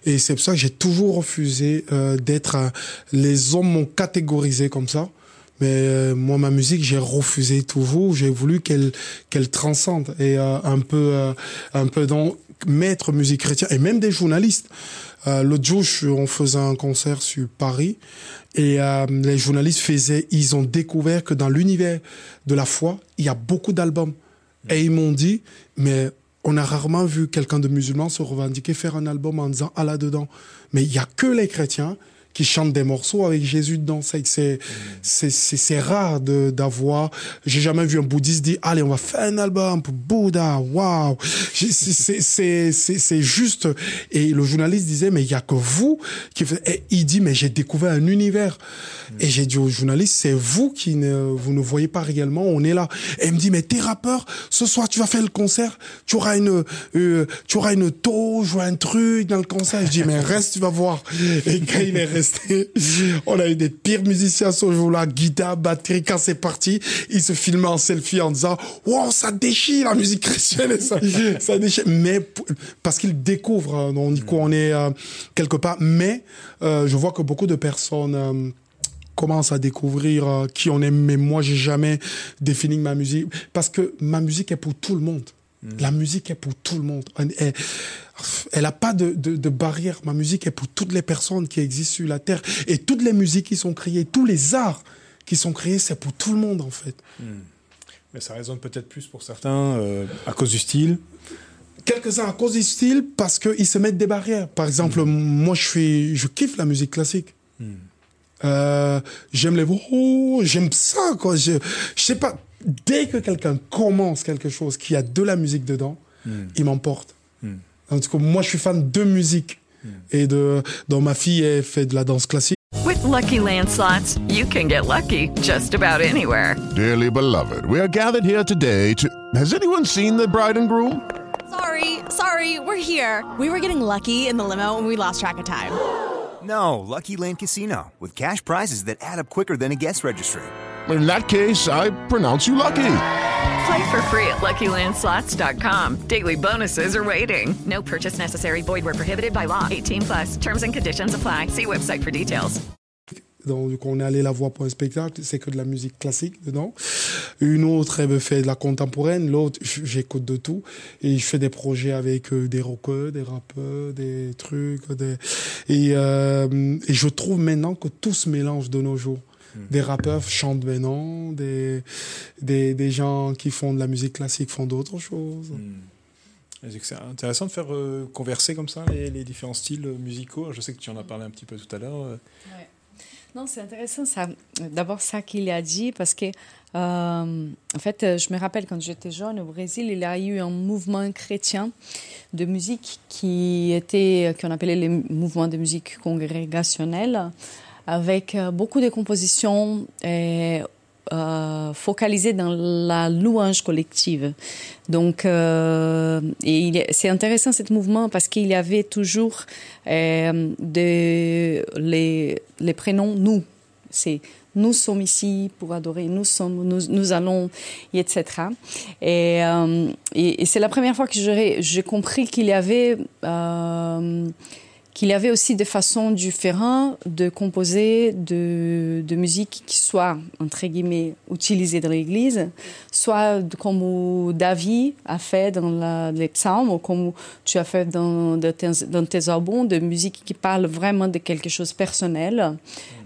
Et c'est pour ça que j'ai toujours refusé euh, d'être. euh, les hommes m'ont catégorisé comme ça. Mais euh, moi, ma musique, j'ai refusé toujours. J'ai voulu qu'elle qu'elle transcende et euh, un peu euh, un peu dans mettre musique chrétienne et même des journalistes. Euh, L'autre jour, on faisait un concert sur Paris et euh, les journalistes faisaient, ils ont découvert que dans l'univers de la foi, il y a beaucoup d'albums. Et ils m'ont dit, mais on a rarement vu quelqu'un de musulman se revendiquer faire un album en disant ah là-dedans. Mais il y a que les chrétiens qui chantent des morceaux avec Jésus dedans. C'est c'est c'est rare de d'avoir. J'ai jamais vu un bouddhiste dire allez on va faire un album pour Bouddha. Waouh. C'est c'est c'est juste. Et le journaliste disait mais il y a que vous qui. Et il dit mais j'ai découvert un univers. Et j'ai dit au journaliste c'est vous qui ne vous ne voyez pas réellement. On est là. Et il me dit mais t'es rappeur. Ce soir tu vas faire le concert. Tu auras une euh, tu auras une touche ou un truc dans le concert. Je dis mais reste tu vas voir. On a eu des pires musiciens ce jour-là, guitare, batterie. Quand c'est parti, il se filmait en selfie en disant wow ça déchire la musique chrétienne ça, déchire. Mais parce qu'il découvre, euh, on dit est euh, quelque part. Mais euh, je vois que beaucoup de personnes euh, commencent à découvrir qui on est. Mais moi, j'ai jamais défini ma musique parce que ma musique est pour tout le monde. La musique est pour tout le monde. Elle- n'a pas de, de, de barrière. Ma musique est pour toutes les personnes qui existent sur la Terre. Et toutes les musiques qui sont créées, tous les arts qui sont créés, c'est pour tout le monde, en fait. Mais ça résonne peut-être plus pour certains euh, à cause du style. Quelques-uns à cause du style, parce qu'ils se mettent des barrières. Par exemple, moi, je, kiffe la musique classique. Euh, j'aime les oh, j'aime ça, quoi. Je, je sais pas, dès que quelqu'un commence quelque chose qui a de la musique dedans, hmm. il m'emporte. Hmm. En tout cas, moi, je suis fan de musique. Hmm. Et de, donc ma fille, elle fait de la danse classique. With Lucky Land slots, you can get lucky just about anywhere. Dearly beloved, we are gathered here today to. Has anyone seen the bride and groom? Sorry, sorry, we're here. We were getting lucky in the limo and we lost track of time. No, Lucky Land Casino, with cash prizes that add up quicker than a guest registry. In that case, I pronounce you lucky. Play for free at LuckyLandSlots.com. Daily bonuses are waiting. No purchase necessary. Void where prohibited by law. 18 plus. Terms and conditions apply. See website for details. Donc, on est allé la voir pour un spectacle, c'est que de la musique classique dedans. Une autre, elle me fait de la contemporaine. L'autre, j'écoute de tout. Et je fais des projets avec euh, des rockers, des rappeurs, des trucs. Des... Et, euh, et je trouve maintenant que tout se mélange de nos jours. Hmm. Des rappeurs chantent maintenant, des, des, des, gens qui font de la musique classique font d'autres choses. Hmm. C'est intéressant de faire euh, converser comme ça les, les, différents styles musicaux. Je sais que tu en as parlé un petit peu tout à l'heure. Ouais. Non, c'est intéressant ça. D'abord ça qu'il a dit parce que euh, en fait, je me rappelle quand j'étais jeune au Brésil, il y a eu un mouvement chrétien de musique qui était qu'on appelait les mouvements de musique congrégationnelle avec beaucoup de compositions et, euh, focalisées dans la louange collective. Donc, euh, c'est intéressant ce mouvement parce qu'il y avait toujours euh, les, prénoms nous. C'est nous sommes ici pour adorer, nous sommes, nous, allons, etc. Et, euh, c'est la première fois que j'ai compris qu'il y avait euh, qu'il y avait aussi des façons différentes de composer de, de musique qui soit, entre guillemets, utilisée dans l'Église, soit comme David a fait dans la, les psaumes, ou comme tu as fait dans, tes, dans tes albums, de musique qui parle vraiment de quelque chose de personnel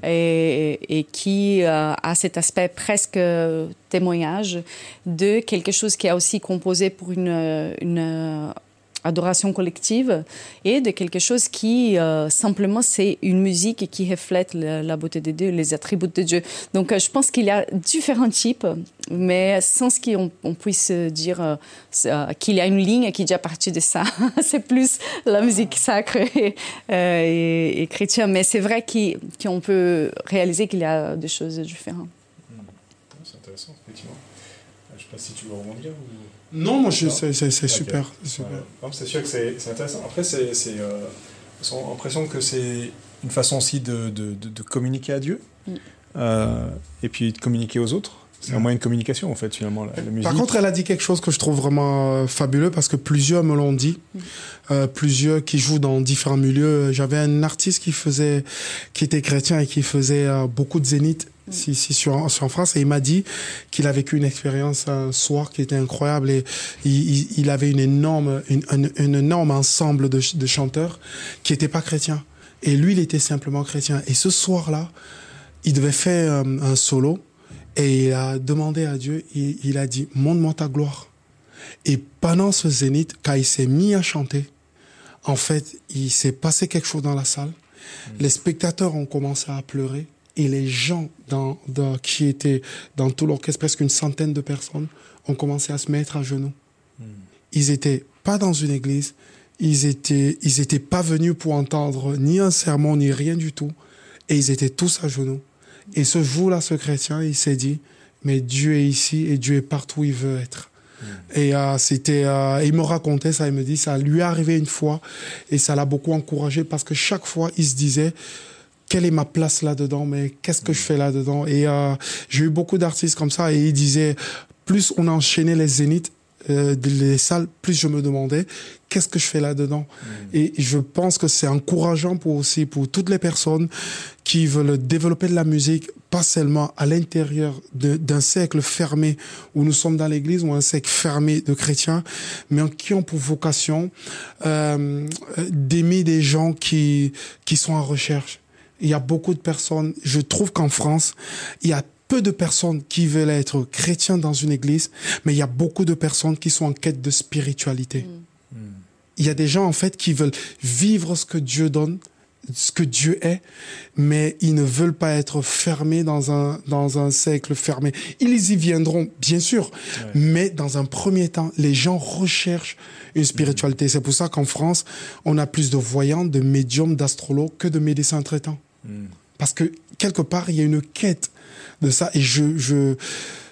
et, et qui euh, a cet aspect presque témoignage de quelque chose qui a aussi composé pour une, une adoration collective et de quelque chose qui euh, simplement c'est une musique qui reflète la, beauté de Dieu, les attributs de Dieu. Donc euh, je pense qu'il y a différents types, mais sans qu'on on puisse dire euh, qu'il y a une ligne qui est déjà partie de ça. (laughs) c'est plus la musique sacrée et, chrétienne, mais c'est vrai qu'on peut réaliser qu'il y a des choses différentes. Mmh. C'est intéressant, effectivement. Je ne sais pas si tu veux rebondir ou... Non, moi, c'est okay. super. C'est ouais. sûr que c'est intéressant. Après, c'est euh, l'impression que c'est une façon aussi de, de, de, de communiquer à Dieu mm. euh, et puis de communiquer aux autres. C'est un moyen de communication, en fait, finalement, la, la musique. Par contre, elle a dit quelque chose que je trouve vraiment euh, fabuleux parce que plusieurs me l'ont dit. Mm. Euh, plusieurs qui jouent dans différents milieux. J'avais un artiste qui faisait, qui était chrétien et qui faisait euh, beaucoup de zénith si, si sur, sur en France et il m'a dit qu'il a vécu une expérience un soir qui était incroyable et il, il avait une énorme une, un, un énorme ensemble de, de chanteurs qui n'étaient pas chrétiens et lui il était simplement chrétien et ce soir là il devait faire euh, un solo et il a demandé à Dieu il, il a dit montre-moi ta gloire et pendant ce zénith quand il s'est mis à chanter en fait il s'est passé quelque chose dans la salle mmh. les spectateurs ont commencé à pleurer et les gens dans, dans, qui étaient dans tout l'orchestre, presque une centaine de personnes, ont commencé à se mettre à genoux. Mm. Ils étaient pas dans une église, ils étaient, ils étaient pas venus pour entendre ni un sermon, ni rien du tout, et ils étaient tous à genoux. Et ce jour-là, ce chrétien, il s'est dit, mais Dieu est ici et Dieu est partout où il veut être. Mm. Et euh, c'était, euh, il me racontait ça, il me dit, ça lui est arrivé une fois, et ça l'a beaucoup encouragé parce que chaque fois, il se disait, quelle est ma place là-dedans, mais qu'est-ce que je fais là-dedans? Et euh, j'ai eu beaucoup d'artistes comme ça et ils disaient, plus on enchaînait les zéniths, euh, les salles, plus je me demandais qu'est-ce que je fais là-dedans. Mmh. Et je pense que c'est encourageant pour aussi pour toutes les personnes qui veulent développer de la musique, pas seulement à l'intérieur d'un cercle fermé où nous sommes dans l'église ou un cercle fermé de chrétiens, mais qui ont pour vocation euh, d'aimer des gens qui qui sont en recherche il y a beaucoup de personnes, je trouve qu'en France, il y a peu de personnes qui veulent être chrétiens dans une église, mais il y a beaucoup de personnes qui sont en quête de spiritualité. Mm. Il y a des gens, en fait, qui veulent vivre ce que Dieu donne, ce que Dieu est, mais ils ne veulent pas être fermés dans un, dans un cercle fermé. Ils y viendront, bien sûr, ouais. mais dans un premier temps, les gens recherchent une spiritualité. Mmh. C'est pour ça qu'en France, on a plus de voyants, de médiums, d'astrologues que de médecins traitants. Mmh. Parce que quelque part, il y a une quête de ça. Et je, je,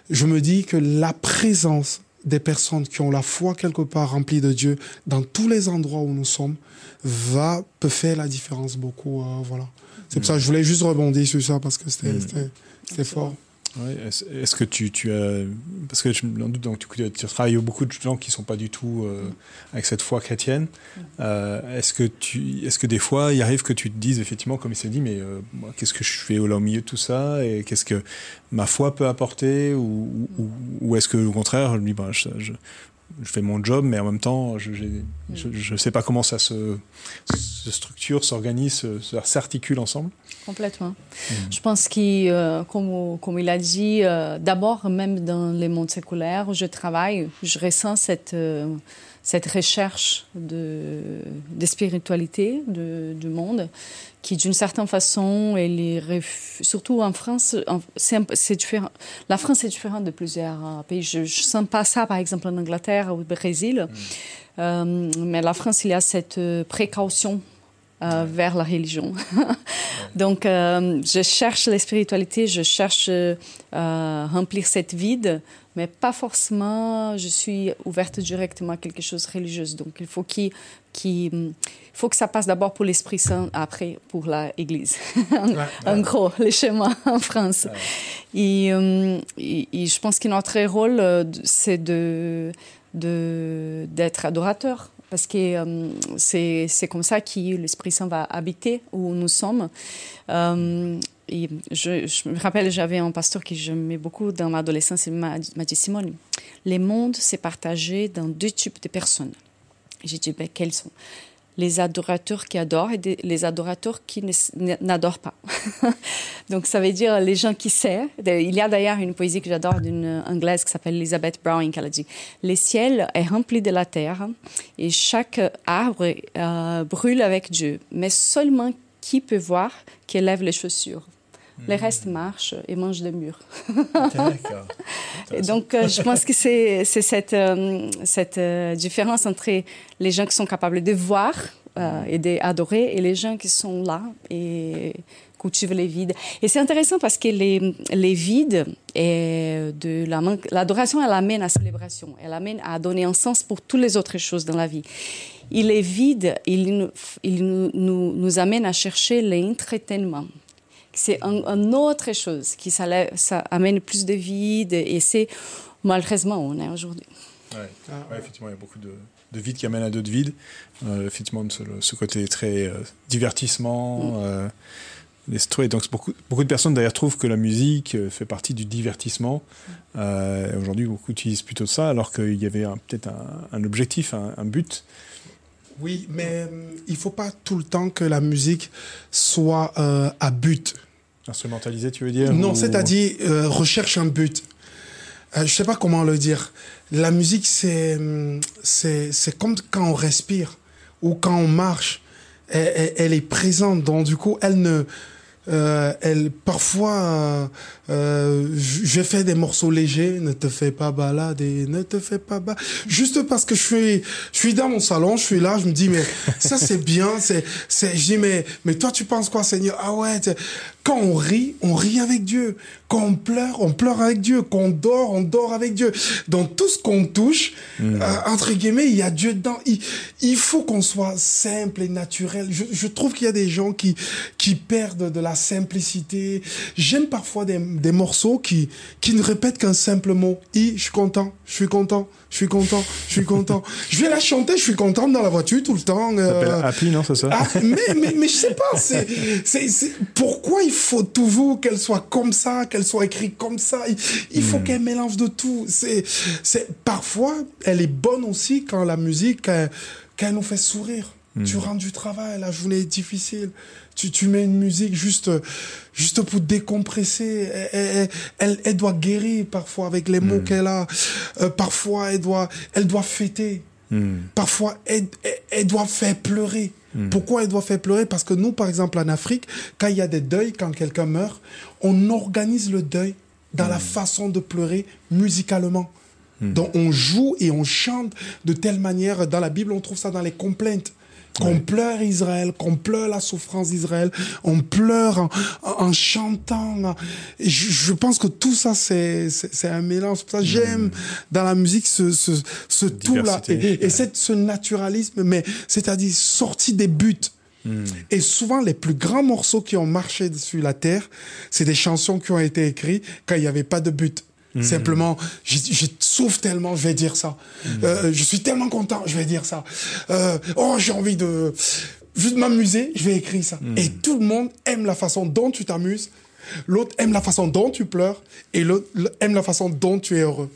je me dis que la présence des personnes qui ont la foi quelque part remplie de Dieu dans tous les endroits où nous sommes va peut faire la différence beaucoup euh, voilà c'est pour ça que je voulais juste rebondir sur ça parce que c'était mmh. fort Ouais, est-ce, que tu, tu as. Parce que je me doute, donc, tu, tu travailles beaucoup de gens qui ne sont pas du tout euh, avec cette foi chrétienne. Euh, est-ce, que est-ce que des fois, il arrive que tu te dises, effectivement, comme il s'est dit, mais euh, qu'est-ce que je fais au milieu de tout ça Et qu'est-ce que ma foi peut apporter Ou, ou, est-ce que, au contraire, dis, bah, je, je, je fais mon job, mais en même temps, je ne sais pas comment ça se, se structure, s'organise, se- se- s'articule ensemble. Complètement. Mm. Je pense qu'il, euh, comme, comme il a dit, euh, d'abord, même dans les mondes séculaires où je travaille, je ressens cette, euh, cette recherche de, de spiritualité de- du monde qui, d'une certaine façon, elle est surtout en France, c'est différent. La France est différente de plusieurs euh, pays. Je ne sens pas ça, par exemple, en Angleterre ou au Brésil. Euh, mais la France, il y a cette euh, précaution euh, vers la religion. (laughs) Donc, euh, je cherche la spiritualité, je cherche à remplir cette vide, mais pas forcément je suis ouverte directement à quelque chose de religieux. Donc, il faut, qu'il, qu'il- il faut que ça passe d'abord pour l'Esprit Saint, après pour l'Église. en, (laughs) en gros, les schémas en France. Et, euh, et- et je pense que notre rôle, euh, c'est de, de, d'être adorateur. Parce que euh, c'est, comme ça que l'Esprit Saint va habiter où nous sommes. Euh, je, me rappelle, j'avais un pasteur que j'aimais beaucoup dans ma adolescence, il m'a, dit Simone, les mondes s'est partagé dans deux types de personnes. J'ai dit, ben, quels sont? Les adorateurs qui adorent et les adorateurs qui n'adorent pas. (laughs) Donc, ça veut dire les gens qui savent. Il y a d'ailleurs une poésie que j'adore d'une anglaise qui s'appelle Elizabeth Browning, qui a dit Le ciel est rempli de la terre et chaque arbre euh, brûle avec Dieu, mais seulement qui peut voir qui lève les chaussures. Le reste marche et mange des murs. D'accord. Donc, euh, je pense que c'est cette, euh, cette euh, différence entre les gens qui sont capables de voir et d'adorer et les gens qui sont là et cultivent les vides. Et c'est intéressant parce que les, les vides, et de la l'adoration, elle amène à la célébration, elle amène à donner un sens pour toutes les autres choses dans la vie. Il est vide, il, nous, il nous, nous, nous amène à chercher l'entretenement c'est un, un autre chose qui ça, amène plus de vide et c'est malheureusement on est aujourd'hui. Ouais. Ouais, effectivement, il y a beaucoup de, de vides qui amènent à d'autres vides. Euh, effectivement, ce, ce côté très euh, divertissement. Euh, les stories. Donc, beaucoup, beaucoup de personnes d'ailleurs trouvent que la musique euh, fait partie du divertissement. Euh, Aujourd'hui, beaucoup utilisent plutôt ça, alors qu'il y avait peut-être un, un objectif, un, un but. Oui, mais euh, il faut pas tout le temps que la musique soit euh, à but. Instrumentalisé, tu veux dire Non, ou- c'est-à-dire euh, recherche un but. Euh, je sais pas comment le dire. La musique, c'est c'est c'est comme quand on respire ou quand on marche. Elle, elle- elle est présente, donc du coup, elle ne euh, elle parfois euh, euh, je fais des morceaux légers ne te fais pas balader ne te fais pas balader juste parce que je suis je suis dans mon salon je suis là je me dis mais (laughs) ça c'est bien c'est c'est je dis mais mais toi tu penses quoi Seigneur? Ah ouais quand on rit on rit avec Dieu. Quand on pleure on pleure avec Dieu. Quand on dort on dort avec Dieu. Dans tout ce qu'on touche euh, entre guillemets il y a Dieu dedans. Il, il faut qu'on soit simple et naturel. Je, je trouve qu'il y a des gens qui qui perdent de la simplicité. J'aime parfois des, des morceaux qui qui ne répètent qu'un simple mot i je suis content je suis content je suis content je suis content je vais la chanter je suis content dans la voiture tout le temps Ça euh, Happy, non, c'est ça ah, mais, mais, mais je sais pas, c'est, c'est, pourquoi il faut toujours qu'elle soit comme ça, qu'elle soit écrite comme ça? Il, il faut qu'elle mélange de tout. C'est, c'est, parfois, elle est bonne aussi quand la musique, elle, qu'elle nous fait sourire. Tu rentres du travail, la journée est difficile. Tu, tu mets une musique juste, juste pour décompresser. Elle, elle, doit guérir parfois avec les mots qu'elle a. Euh, parfois, elle doit, elle doit fêter. Parfois, elle, elle, elle doit faire pleurer. Pourquoi elle doit faire pleurer? Parce que nous, par exemple, en Afrique, quand il y a des deuils, quand quelqu'un meurt, on organise le deuil dans la façon de pleurer musicalement. Donc on joue et on chante de telle manière. Dans la Bible, on trouve ça dans les complaintes. Qu'on pleure Israël, qu'on pleure la souffrance d'Israël, on pleure en, en- chantant. Et je, je pense que tout ça, c'est un mélange. C'est pour ça que j'aime dans la musique ce, ce, ce tout-là. Et, et cette- ce naturalisme, mais c'est-à-dire sorti des buts. Et souvent, les plus grands morceaux qui ont marché sur la terre, c'est des chansons qui ont été écrites quand il n'y avait pas de but. Simplement, je, je souffre tellement, je vais dire ça. Euh, je suis tellement content, je vais dire ça. Euh, oh, j'ai envie de juste m'amuser, je vais écrire ça. Et tout le monde aime la façon dont tu t'amuses. L'autre aime la façon dont tu pleures et l'autre aime la façon dont tu es heureux.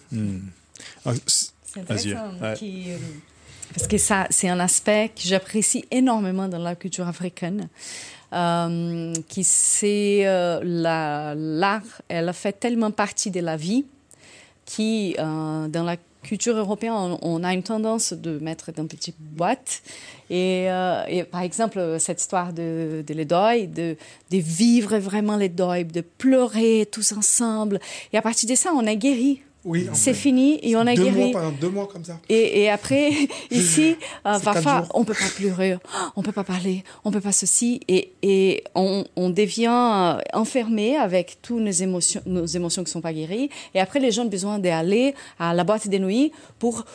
Ah, C'est Vas-y. intéressant Ouais. qui, euh, parce que ça, c'est un aspect que j'apprécie énormément dans la culture africaine. Euh, qui c'est euh, la- l'art, elle fait tellement partie de la vie qui, euh, dans la culture européenne, on, a une tendance de mettre dans boîtes. Et, euh, et par exemple, cette histoire de, de les deuils, de, de vivre vraiment les deuils, de pleurer tous ensemble. Et à partir de ça, on est guéri. Oui, C'est fini et on deux guéri. mois, pendant deux mois comme ça. Et, et après, (laughs) ici, euh, quatre parfois, on peut pas pleurer, on peut pas parler, on peut pas ceci, et, et on, on devient euh, enfermé avec toutes nos émotions, nos émotions qui sont pas guéries. Et après, les gens ont besoin d'aller à la boîte des nuits pour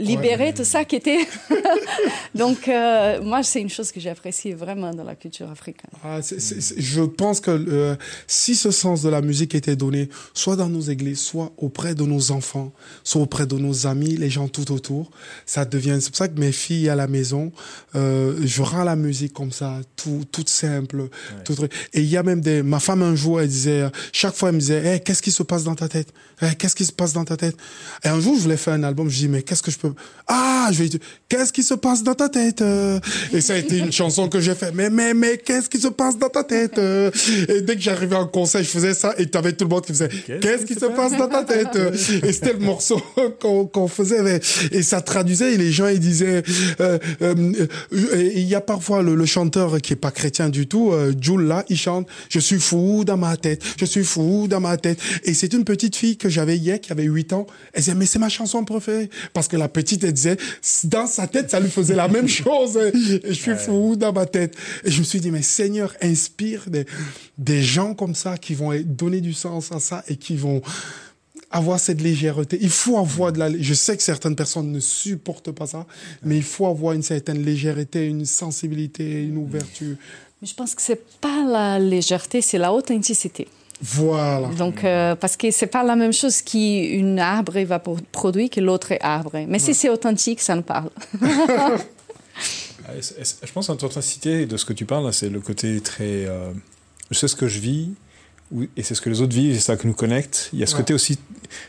libérer ouais. tout ça qui était. (laughs) Donc, euh, moi, c'est une chose que j'apprécie vraiment dans la culture africaine. Ah, c'est- c'est- c'est- je pense que euh, si ce sens de la musique était donné, soit dans nos églises, soit auprès de nos enfants, soit auprès de nos amis, les gens tout autour, ça devient. C'est pour ça que mes filles à la maison, euh, je rends la musique comme ça, tout, toute simple, tout truc. Et il y a même des. Ma femme un jour, elle disait, chaque fois, elle me disait, Hey, qu'est-ce qui se passe dans ta tête? Hey, Qu'est-ce qui se passe dans ta tête? Et un jour, je voulais faire un album. Je dis, mais qu'est-ce que je peux Ah, je vais. dire, Qu'est-ce qui se passe dans ta tête euh Et ça a été une (laughs) chanson que j'ai fait. Mais mais mais qu'est-ce qui se passe dans ta tête euh Et dès que j'arrivais en concert, je faisais ça et t'avais tout le monde qui faisait Qu'est-ce qui se passe dans ta tête euh Et c'était le morceau (laughs) qu'on qu'on faisait. mais- Et ça traduisait et les gens ils disaient. euh, euh, euh, et il y a parfois le, le chanteur qui est pas chrétien du tout, euh, Jules là, il chante Je suis fou dans ma tête, je suis fou dans ma tête. Et c'est une petite fille que j'avais hier qui avait 8 ans. Elle disait mais c'est ma chanson préférée parce que la petite elle disait dans sa tête ça lui faisait la même (laughs) chose. Et je suis fou dans ma tête. Et je me suis dit mais Seigneur inspire des des gens comme ça qui vont donner du sens à ça et qui vont avoir cette légèreté. Il faut avoir de la. Je sais que certaines personnes ne supportent pas ça, mais il faut avoir une certaine légèreté, une sensibilité, une ouverture. Mais je pense que c'est pas la légèreté, c'est la authenticité. Voilà. Donc, euh, parce que c'est pas la même chose qu'une arbre va pro- produire que l'autre arbre. Mais si c'est authentique, ça nous parle. (laughs) Ah, Je pense en authenticité de ce que tu parles, c'est le côté très. euh, je sais ce que je vis, et c'est ce que les autres vivent, c'est ça qui nous connecte. Il y a ce Ouais. côté aussi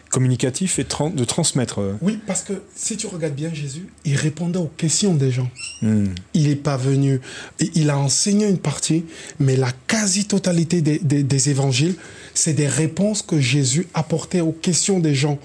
communicatif et de transmettre. euh. Oui, parce que si tu regardes bien Jésus, il répondait aux questions des gens. Hmm. Il n'est pas venu. et Il a enseigné une partie, mais la quasi-totalité des, des- des évangiles, c'est des réponses que Jésus apportait aux questions des gens.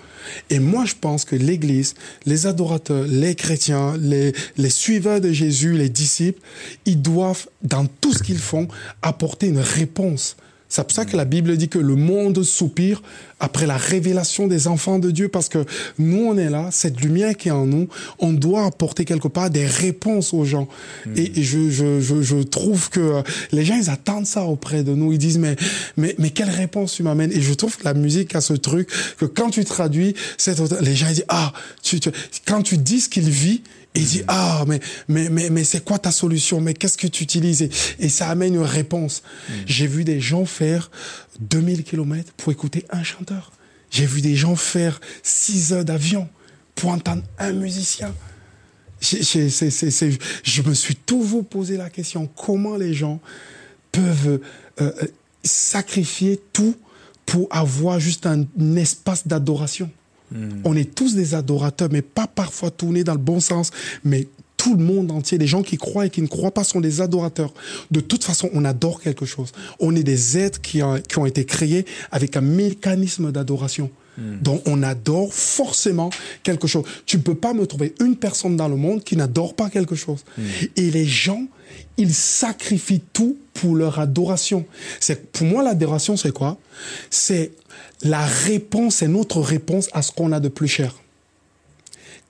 Et moi, je pense que l'Église, les adorateurs, les chrétiens, les, les suiveurs de Jésus, les disciples, ils doivent, dans tout ce qu'ils font, apporter une réponse. C'est pour ça que la Bible dit que le monde soupire après la révélation des enfants de Dieu, parce que nous, on est là, cette lumière qui est en nous, on doit apporter quelque part des réponses aux gens. Et, et je, je, je, je trouve que euh, les gens, ils attendent ça auprès de nous. Ils disent, mais, mais, mais quelle réponse tu m'amènes? Et je trouve que la musique a ce truc que quand tu traduis, cette, les gens ils disent, ah, tu, tu- quand tu dis ce qu'il vit, et il dit, ah, mais, mais, mais, mais c'est quoi ta solution? Mais qu'est-ce que tu utilises? Et, et ça amène une réponse. J'ai vu des gens faire 2000 kilomètres pour écouter un chanteur. J'ai vu des gens faire 6 heures d'avion pour entendre un musicien. Je me suis toujours posé la question, comment les gens peuvent euh, euh, sacrifier tout pour avoir juste un, un espace d'adoration? On est tous des adorateurs, mais pas parfois tournés dans le bon sens. Mais tout le monde entier, les gens qui croient et qui ne croient pas sont des adorateurs. De toute façon, on adore quelque chose. On est des êtres qui, ont- qui ont été créés avec un mécanisme d'adoration. Donc on adore forcément quelque chose. Tu ne peux pas me trouver une personne dans le monde qui n'adore pas quelque chose. Et les gens, ils sacrifient tout pour leur adoration. C'est pour moi l'adoration, c'est quoi? C'est la réponse, c'est notre réponse à ce qu'on a de plus cher.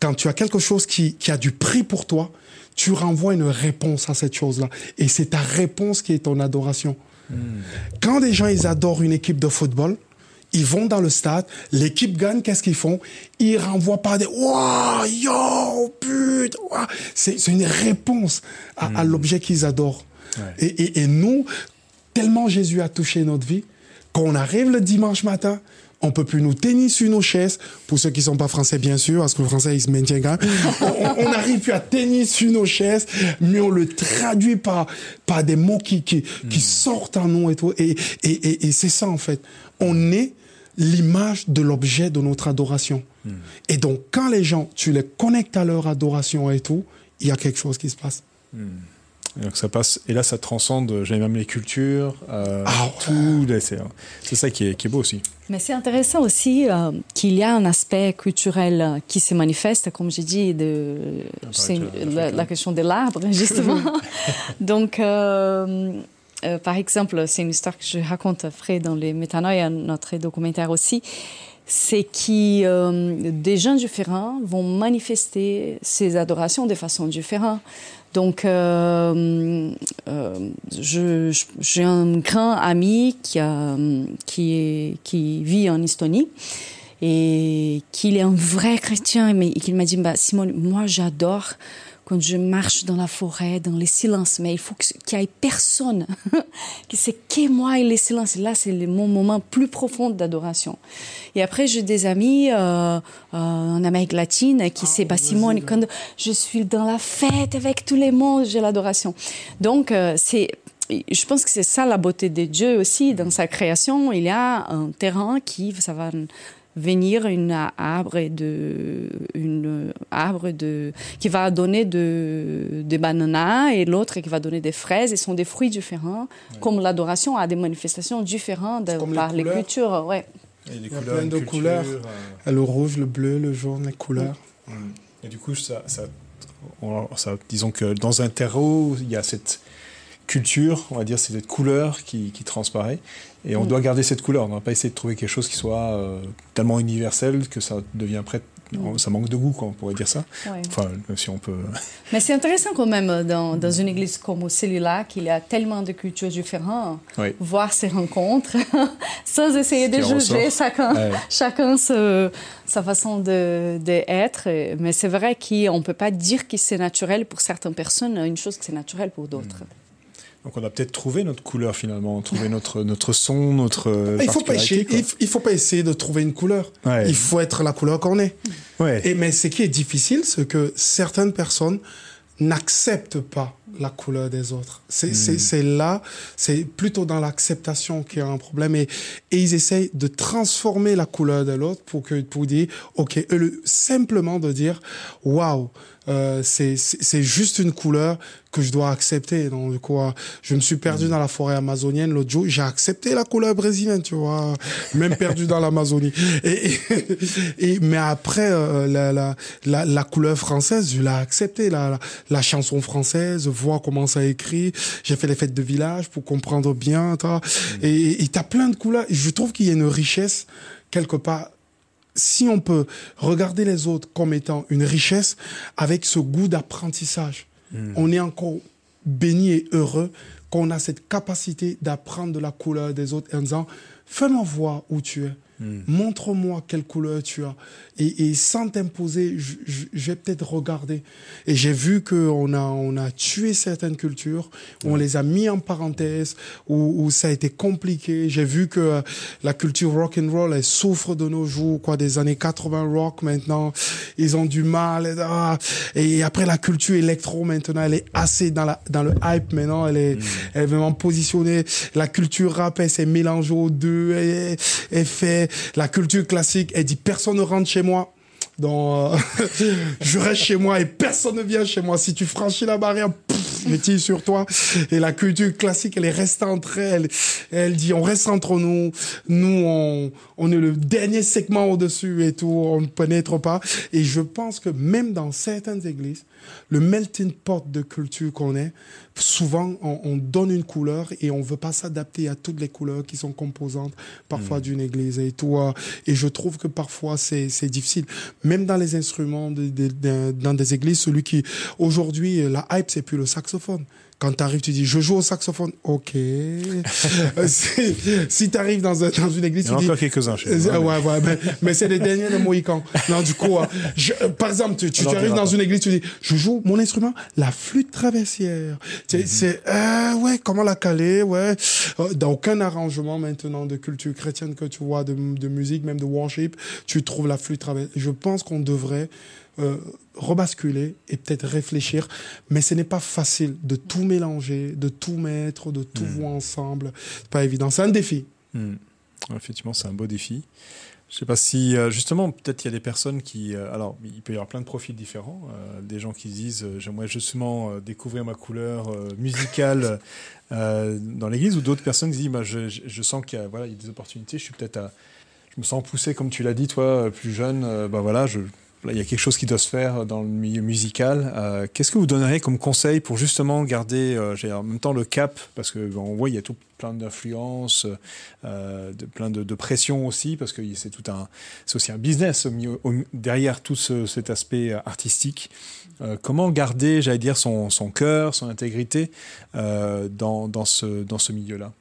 Quand tu as quelque chose qui, qui a du prix pour toi, tu renvoies une réponse à cette chose-là. Et c'est ta réponse qui est ton adoration. Quand des gens, ils adorent une équipe de football, Ils vont dans le stade, l'équipe gagne, qu'est-ce qu'ils font? Ils renvoient pas des Waouh, yo, putain C'est une réponse à, à l'objet qu'ils adorent. Et, et, et nous, tellement Jésus a touché notre vie, quand on arrive le dimanche matin, on peut plus nous tenir sur nos chaises. Pour ceux qui sont pas français, bien sûr, parce que le français, il se maintient quand même. (laughs) on n'arrive plus à tenir sur nos chaises, mais on le traduit par, par des mots qui, qui, qui sortent en nous et tout. Et, et, et, et c'est ça, en fait. On est l'image de l'objet de notre adoration. Et donc, quand les gens, tu les connectes à leur adoration et tout, il y a quelque chose qui se passe. Et donc ça passe, et là ça transcende, j'ai même les cultures, euh, Ah tout, là, c'est c'est ça qui est, qui est beau aussi. Mais c'est intéressant aussi euh, qu'il y a un aspect culturel euh, qui se manifeste, comme j'ai dit, de, c'est la, la question de l'arbre, (laughs) justement. (laughs) Donc, euh, euh, par exemple, c'est une histoire que je raconte après dans les Métanoïa, notre documentaire aussi, c'est que euh, des gens différents vont manifester ces adorations de façon différente. Donc, euh, euh, j'ai un grand ami qui, a, qui, qui vit en Estonie et qu'il est un vrai chrétien, mais qu'il m'a dit, bah, Simone, moi j'adore quand je marche dans la forêt, dans les silences, mais il faut qu'il n'y ait personne, que c'est que moi et les silences. Et là, c'est le- mon moment plus profond d'adoration. Et après, j'ai des amis euh, euh, en Amérique latine qui c'est bah, Simone, quand je suis dans la fête avec tous les mondes, j'ai l'adoration. Donc, euh, c'est je pense que c'est ça la beauté de Dieu aussi dans sa création. Il y a un terrain qui ça va venir une arbre de une arbre de qui va donner de des bananas et l'autre qui va donner des fraises et sont des fruits différents comme l'adoration a des manifestations différentes de- comme les par les, couleurs. cultures ouais Et Il y a plein de couleurs. euh, Le rouge, le bleu, le jaune, les couleurs. Et du coup, ça, ça, on- ça- disons que dans un terreau, il y a cette culture, on va dire, c'est cette couleur qui, qui transparaît. Et on Mm. doit garder cette couleur. On ne va pas essayer de trouver quelque chose qui soit euh, tellement universel que ça devient après. Mm. Ça manque de goût, quoi, on pourrait dire ça. Ouais. Enfin, si on peut. Mais c'est intéressant quand même dans, dans une église comme celle-là qu'il y a tellement de cultures différentes, Oui. voir ces rencontres (laughs) sans essayer de juger chacun, Ouais. chacun sa façon de, de être. Mais c'est vrai qu'on ne peut pas dire que c'est naturel pour certaines personnes, une chose que c'est naturel pour d'autres. Donc on a peut-être trouvé notre couleur finalement, trouvé notre, notre son, notre. euh, Il faut pas essayer, il, faut pas essayer de trouver une couleur. Ouais. Il faut être la couleur qu'on est. Ouais. Et mais ce qui est difficile, c'est que certaines personnes n'acceptent pas la couleur des autres. C'est c'est là, c'est plutôt dans l'acceptation qu'il y a un problème. Et, et ils essayent de transformer la couleur de l'autre pour que pour dire, ok, simplement de dire, waouh, euh, c'est juste une couleur que je dois accepter. Donc, quoi, je me suis perdu dans la forêt amazonienne l'autre jour, j'ai accepté la couleur brésilienne, tu vois, même perdu dans l'Amazonie. Et, et, et- mais après, euh, la, la, la, la couleur française, je l'ai accepté, la, la, chanson française, voir comment ça écrit. J'ai fait les fêtes de village pour comprendre bien, toi. Et et t'as plein de couleurs. Je trouve qu'il y a une richesse quelque part si on peut regarder les autres comme étant une richesse avec ce goût d'apprentissage, on est encore béni et heureux qu'on a cette capacité d'apprendre de la couleur des autres en disant fais-moi voir où tu es. Montre-moi quelle couleur tu as. Et, et sans t'imposer, je, vais peut-être regarder. Et j'ai vu qu'on a, on a tué certaines cultures, on les a mis en parenthèse, où, où ça a été compliqué. J'ai vu que euh, la culture rock and roll, elle souffre de nos jours, quoi, des années 80 rock maintenant. Ils ont du mal. Et, ah. Et après, la culture électro maintenant, elle est assez dans, la, dans le hype maintenant. Elle est, elle est vraiment positionnée. La culture rap, elle s'est mélangée aux deux. Elle, elle fait la culture classique. Elle dit personne ne rentre chez moi. Donc, euh, (laughs) je reste chez moi et personne ne vient chez moi. Si tu franchis la barrière, pff, je tire sur toi. Et la culture classique, elle est restée entre elles. Elle dit, on reste entre nous. Nous, on, on est le dernier segment au-dessus et tout. On ne pénètre pas. Et je pense que même dans certaines églises, le melting pot de culture qu'on est, souvent, on, on donne une couleur et on veut pas s'adapter à toutes les couleurs qui sont composantes parfois d'une église et tout. Et je trouve que parfois, c'est c'est difficile. Même dans les instruments de, de- de- dans des églises, celui qui, aujourd'hui, la hype, c'est plus le saxophone. Quand tu arrives, tu dis, je joue au saxophone. Ok. (laughs) si si tu arrives dans, dans une église, Il y tu dis. encore quelques-uns chez nous, hein, ouais, ouais, mais, mais c'est les derniers de Mohican. Non, du coup, euh, je- par exemple, tu, tu, arrives dans une église, tu dis, je joue mon instrument, la flûte traversière. Tu sais, C'est, euh, ouais, comment la caler, ouais. Euh, Dans aucun arrangement maintenant de culture chrétienne que tu vois, de, de musique, même de worship, tu trouves la flûte traversière. Je pense qu'on devrait euh, rebasculer et peut-être réfléchir, mais ce n'est pas facile de tout mélanger, de tout mettre, de tout voir ensemble. C'est pas évident. C'est un défi. Hmm. Effectivement, c'est un beau défi. Je sais pas si, euh, justement, peut-être il y a des personnes qui. euh, alors, il peut y avoir plein de profils différents. euh, des gens qui se disent j'aimerais justement découvrir ma couleur musicale (laughs) dans l'église, ou d'autres personnes qui disent bah, je, sens qu'il y, a, voilà, il y a des opportunités, je suis peut-être à. Je me sens poussé, comme tu l'as dit, toi, plus jeune. bah voilà, je, il y a quelque chose qui doit se faire dans le milieu musical. Euh, Qu'est-ce que vous donneriez comme conseil pour justement garder, euh, en même temps, le cap Parce que bon, on voit, il y a tout plein d'influences, euh, de, plein de, de pression aussi, parce que c'est tout un, c'est aussi un business au milieu- au- derrière tout ce- cet aspect artistique. Euh, comment garder, j'allais dire, son, son cœur, son intégrité euh, dans, dans ce, dans ce milieu-là?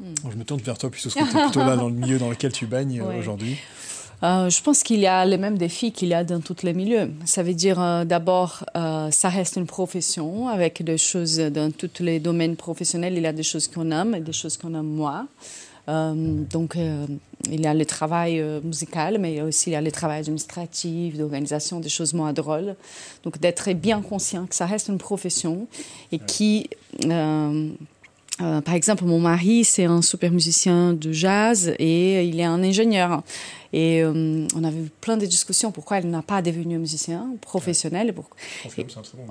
Je me tourne vers toi, puisque tu es (laughs) plutôt là dans le milieu dans lequel tu baignes Ouais. aujourd'hui. Euh, je pense qu'il y a les mêmes défis qu'il y a dans tous les milieux. Ça veut dire euh, d'abord, euh, ça reste une profession avec des choses dans tous les domaines professionnels. Il y a des choses qu'on aime et des choses qu'on aime moins. Euh, donc, il y a le travail musical, mais aussi il y a le travail administratif, d'organisation, des choses moins drôles. Donc, d'être bien conscient que ça reste une profession et qui euh, par exemple, mon mari, c'est un super musicien de jazz et il est un ingénieur. Et euh, on avait eu plein de discussions pourquoi il n'a pas devenu musicien professionnel. Pour- bon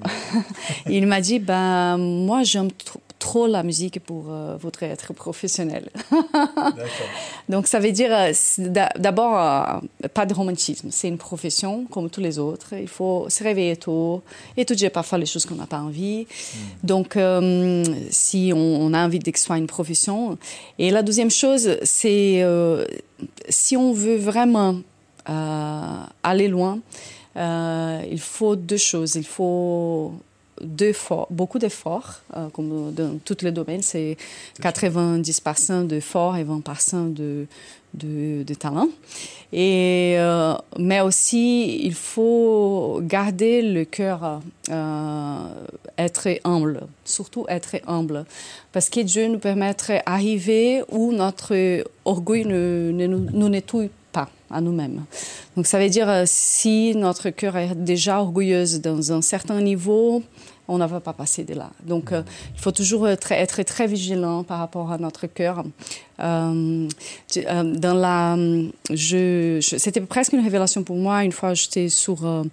Et (laughs) il m'a dit, ben, moi, j'aime tr- trop la musique pour euh, voudrais être professionnel. (laughs) Donc, ça veut dire, euh, d'abord, euh, pas de romantisme. C'est une profession comme tous les autres. Il faut se réveiller tôt, étudier parfois les choses qu'on n'a pas envie. Donc, euh, si on, on a envie que ce soit une profession. Et la deuxième chose, c'est si on veut vraiment aller loin, il faut deux choses. Il faut d'efforts, beaucoup d'efforts, euh, comme dans tous les domaines. C'est 90% d'efforts et 20% de, de, de talent. Et, euh, mais aussi, il faut garder le cœur, euh, être humble, surtout être humble. Parce que Dieu nous permettrait d'arriver où notre orgueil ne, ne nous, nous nettoie pas nous-mêmes. Donc ça veut dire euh, si notre cœur est déjà orgueilleuse dans un certain niveau, on ne va pas passer de là. Donc euh, il faut toujours être, être très vigilant par rapport à notre cœur. Euh, euh, dans la, c'était presque une révélation pour moi. Une fois, j'étais sur euh,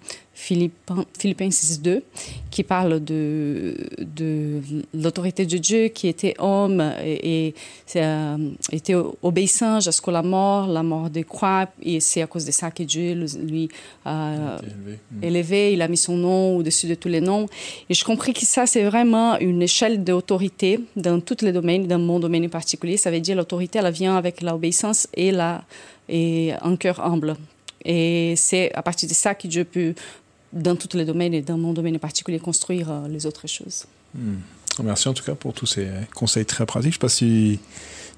Philippiens, Philippiens 6.2 qui parle de, de l'autorité de Dieu qui était homme et, et euh, était obéissant jusqu'à la mort, la mort de croix. Et c'est à cause de ça que Dieu lui a élevé. élevé. Il a mis son nom au-dessus de tous les noms. Et je compris que ça, c'est vraiment une échelle d'autorité dans tous les domaines, dans mon domaine en particulier. Ça veut dire l'autorité, elle vient avec l'obéissance et, la, et un cœur humble. Et c'est à partir de ça que Dieu peut, dans tous les domaines et dans mon domaine en particulier, construire euh, les autres choses. Hmm. Merci en tout cas pour tous ces conseils très pratiques. Je ne sais pas si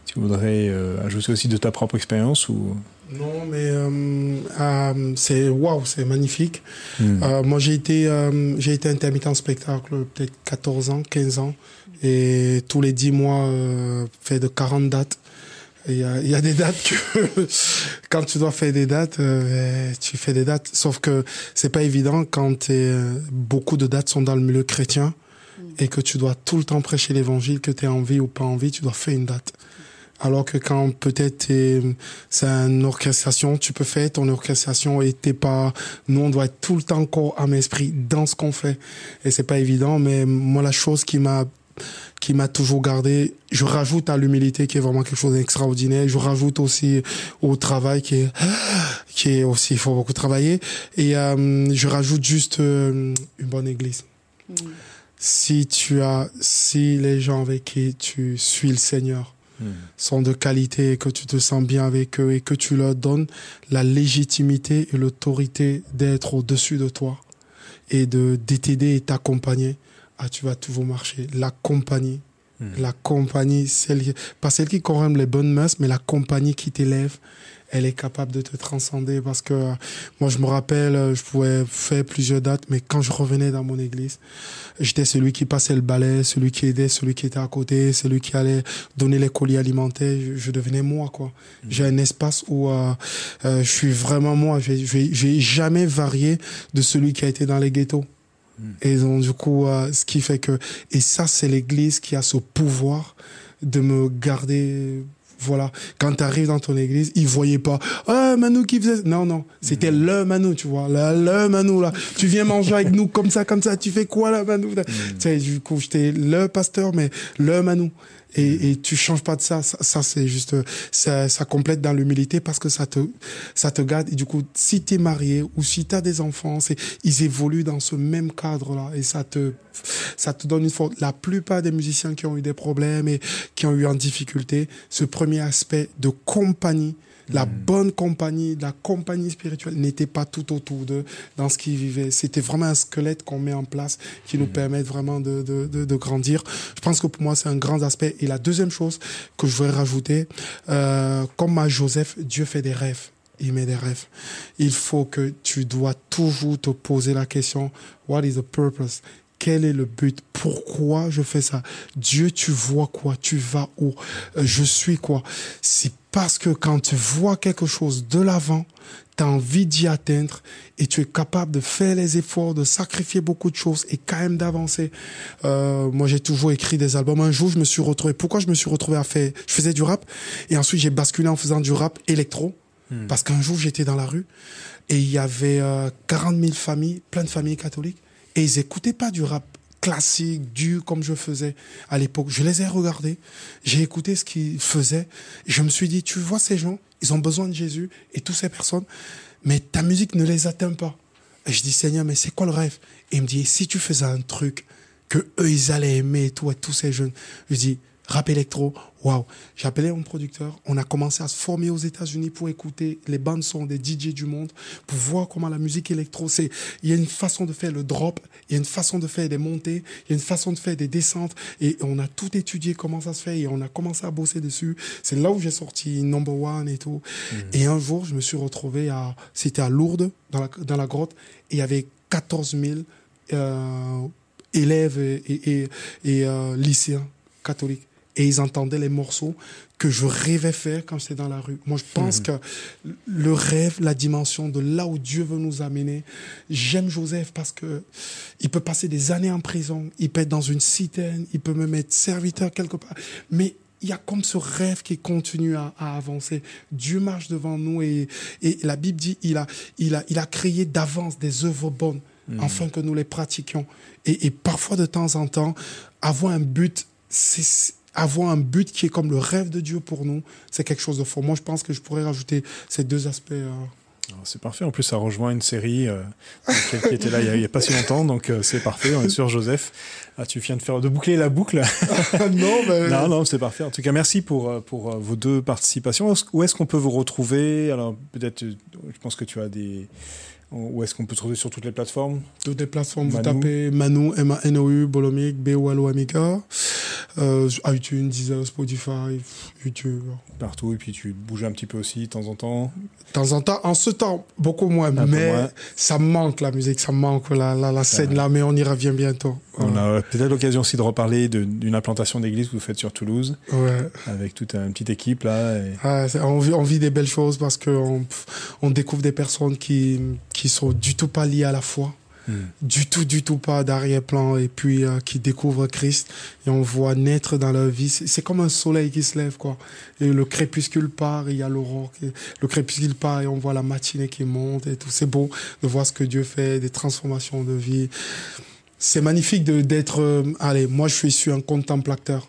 tu voudrais euh, ajouter aussi de ta propre expérience ou. Non, mais euh, euh, c'est waouh, c'est magnifique. Mm. Euh, moi, j'ai été, euh, j'ai été intermittent spectacle peut-être 14 ans, 15 ans, et tous les 10 mois, euh, fait de 40 dates. Il y a, y a des dates que (laughs) quand tu dois faire des dates, euh, tu fais des dates. Sauf que c'est pas évident quand t'es, euh, beaucoup de dates sont dans le milieu chrétien et que tu dois tout le temps prêcher l'évangile, que tu as envie ou pas envie, tu dois faire une date. Alors que quand peut-être c'est une orchestration, tu peux faire ton orchestration et t'es pas, nous on doit être tout le temps encore à esprit dans ce qu'on fait. Et c'est pas évident, mais moi la chose qui m'a, qui m'a toujours gardé, je rajoute à l'humilité qui est vraiment quelque chose d'extraordinaire. Je rajoute aussi au travail qui est, qui est aussi, il faut beaucoup travailler. Et euh, je rajoute juste euh, une bonne église. Si tu as, si les gens avec qui tu suis le Seigneur, sont de qualité et que tu te sens bien avec eux et que tu leur donnes la légitimité et l'autorité d'être au-dessus de toi et de t'aider et t'accompagner, ah, tu vas toujours marcher. La compagnie, la compagnie, celle, pas celle qui corrompt les bonnes mœurs, mais la compagnie qui t'élève, elle est capable de te transcender parce que euh, moi je me rappelle, euh, je pouvais faire plusieurs dates, mais quand je revenais dans mon église, j'étais celui qui passait le balai, celui qui aidait, celui qui était à côté, celui qui allait donner les colis alimentaires. Je, je devenais moi quoi. J'ai un espace où euh, euh, je suis vraiment moi. J'ai j'ai jamais varié de celui qui a été dans les ghettos. Et donc, du coup, euh, ce qui fait que, et ça, c'est l'église qui a ce pouvoir de me garder, voilà. Quand tu arrives dans ton église, ils voyaient pas, ah, Manu qui faisait, non, non, c'était le Manu, tu vois, le, le Manu, là. (laughs) Tu viens manger avec nous comme ça, comme ça, tu fais quoi, là, Manu? Tu sais, du coup, j'étais le pasteur, mais le Manu. Et, et tu changes pas de ça. Ça, ça, c'est juste, ça, ça complète dans l'humilité parce que ça te, ça te garde. Et du coup, si tu es marié ou si tu as des enfants, c'est, ils évoluent dans ce même cadre-là et ça te, ça te donne une force. La plupart des musiciens qui ont eu des problèmes et qui ont eu en difficulté, ce premier aspect de compagnie, la bonne compagnie, la compagnie spirituelle n'était pas tout autour d'eux dans ce qu'ils vivaient. C'était vraiment un squelette qu'on met en place qui nous permet vraiment de, de, de, de grandir. Je pense que pour moi, c'est un grand aspect. Et la deuxième chose que je voudrais rajouter, euh, comme à Joseph, Dieu fait des rêves. Il met des rêves. Il faut que tu dois toujours te poser la question, what is the purpose? Quel est le but? Pourquoi je fais ça? Dieu, tu vois quoi? Tu vas où? Euh, Je suis quoi? C'est parce que quand tu vois quelque chose de l'avant, tu as envie d'y atteindre et tu es capable de faire les efforts, de sacrifier beaucoup de choses et quand même d'avancer. Euh, moi, j'ai toujours écrit des albums. Un jour, je me suis retrouvé. Pourquoi je me suis retrouvé à faire Je faisais du rap et ensuite j'ai basculé en faisant du rap électro parce qu'un jour j'étais dans la rue et il y avait euh, 40 000 familles, plein de familles catholiques et ils écoutaient pas du rap classique, dur comme je faisais à l'époque. Je les ai regardés, j'ai écouté ce qu'ils faisaient. Et je me suis dit, tu vois ces gens, ils ont besoin de Jésus et toutes ces personnes, mais ta musique ne les atteint pas. Et je dis, Seigneur, mais c'est quoi le rêve? Il me dit, si tu faisais un truc que eux, ils allaient aimer, toi, tous ces jeunes. Je dis, rap électro, waouh. J'ai appelé mon producteur, on a commencé à se former aux États-Unis pour écouter les bandes son des DJ du monde, pour voir comment la musique électro, c'est, il y a une façon de faire le drop, il y a une façon de faire des montées, il y a une façon de faire des descentes, et on a tout étudié comment ça se fait, et on a commencé à bosser dessus. C'est là où j'ai sorti Number One et tout. Et un jour, je me suis retrouvé à, c'était à Lourdes, dans la, dans la grotte, et il y avait 14 000 euh, élèves et, et, et, et, euh, lycéens catholiques. Et ils entendaient les morceaux que je rêvais faire quand j'étais dans la rue. Moi, je pense Mhm. que le rêve, la dimension de là où Dieu veut nous amener. J'aime Joseph parce que il peut passer des années en prison, il peut être dans une citerne, il peut même être serviteur quelque part. Mais il y a comme ce rêve qui continue à, à avancer. Dieu marche devant nous et, et la Bible dit il a, il a, il a créé d'avance des œuvres bonnes afin que nous les pratiquions. Et, et parfois, de temps en temps, avoir un but, c'est avoir un but qui est comme le rêve de Dieu pour nous, c'est quelque chose de fort. Moi, je pense que je pourrais rajouter ces deux aspects. euh, Alors, C'est parfait. En plus, ça rejoint une série euh, qui était là il y a, pas si longtemps, donc euh, c'est parfait. On est sur Joseph. Ah, tu viens de faire de boucler la boucle. (laughs) non, mais non, non, c'est parfait. En tout cas, merci pour pour vos deux participations. Où est-ce- qu'on peut vous retrouver? Alors peut-être, je pense que tu as des. Où est-ce qu'on peut trouver sur toutes les plateformes? Toutes les plateformes, vous tapez Manu, M-A-N-O-U, Bolomic, B-O-L-O-M-I-K, euh, iTunes, Deezer, Spotify, YouTube. Partout, et puis tu bouges un petit peu aussi de temps en temps. De temps en temps, en ce temps, beaucoup moins, mais moins. ça me manque la musique, ça me manque la, la, la scène là, mais on y revient bientôt. On a peut-être l'occasion aussi de reparler d'une implantation d'église que vous faites sur Toulouse, Ouais. avec toute une petite équipe là. et- Ouais, c'est- on, vit, on vit des belles choses parce qu'on on découvre des personnes qui qui sont du tout pas liées à la foi, du tout, du tout pas d'arrière-plan, et puis euh, qui découvrent Christ et on voit naître dans leur vie. C'est comme un soleil qui se lève, quoi. Et le crépuscule part, et il y a l'aurore. Le crépuscule part et on voit la matinée qui monte et tout. C'est beau de voir ce que Dieu fait, des transformations de vie. C'est magnifique de- d'être. euh, allez, moi je suis, je suis un contemplateur.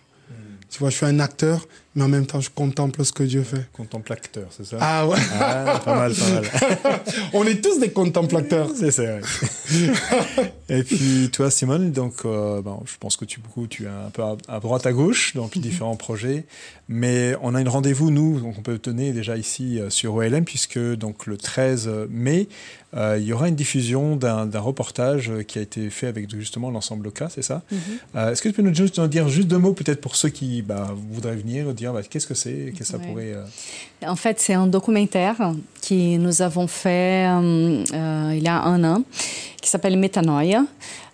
Tu vois, je suis un acteur, mais en même temps, je contemple ce que Dieu fait. Contemplateur, c'est ça? Ah ouais ah, Pas mal, pas mal. (laughs) On est tous des contemplateurs. C'est ça, (laughs) Et puis, toi, Simone, donc, euh, bon, je pense que tu, beaucoup, tu es un peu à, droite, à gauche, dans différents projets. Mais on a une rendez-vous, nous, donc on peut tenir déjà ici euh, sur OLM, puisque donc le 13 mai, euh, il y aura une diffusion d'un reportage qui a été fait avec justement l'ensemble Loca, c'est ça? Mm-hmm. Est-ce que tu peux nous, juste, dire juste deux mots, peut-être pour ceux qui bah, voudraient venir, dire bah, qu'est-ce que c'est, qu'est-ce que ça pourrait. En fait, c'est un documentaire que nous avons fait il y a un an qui s'appelle Metanoia.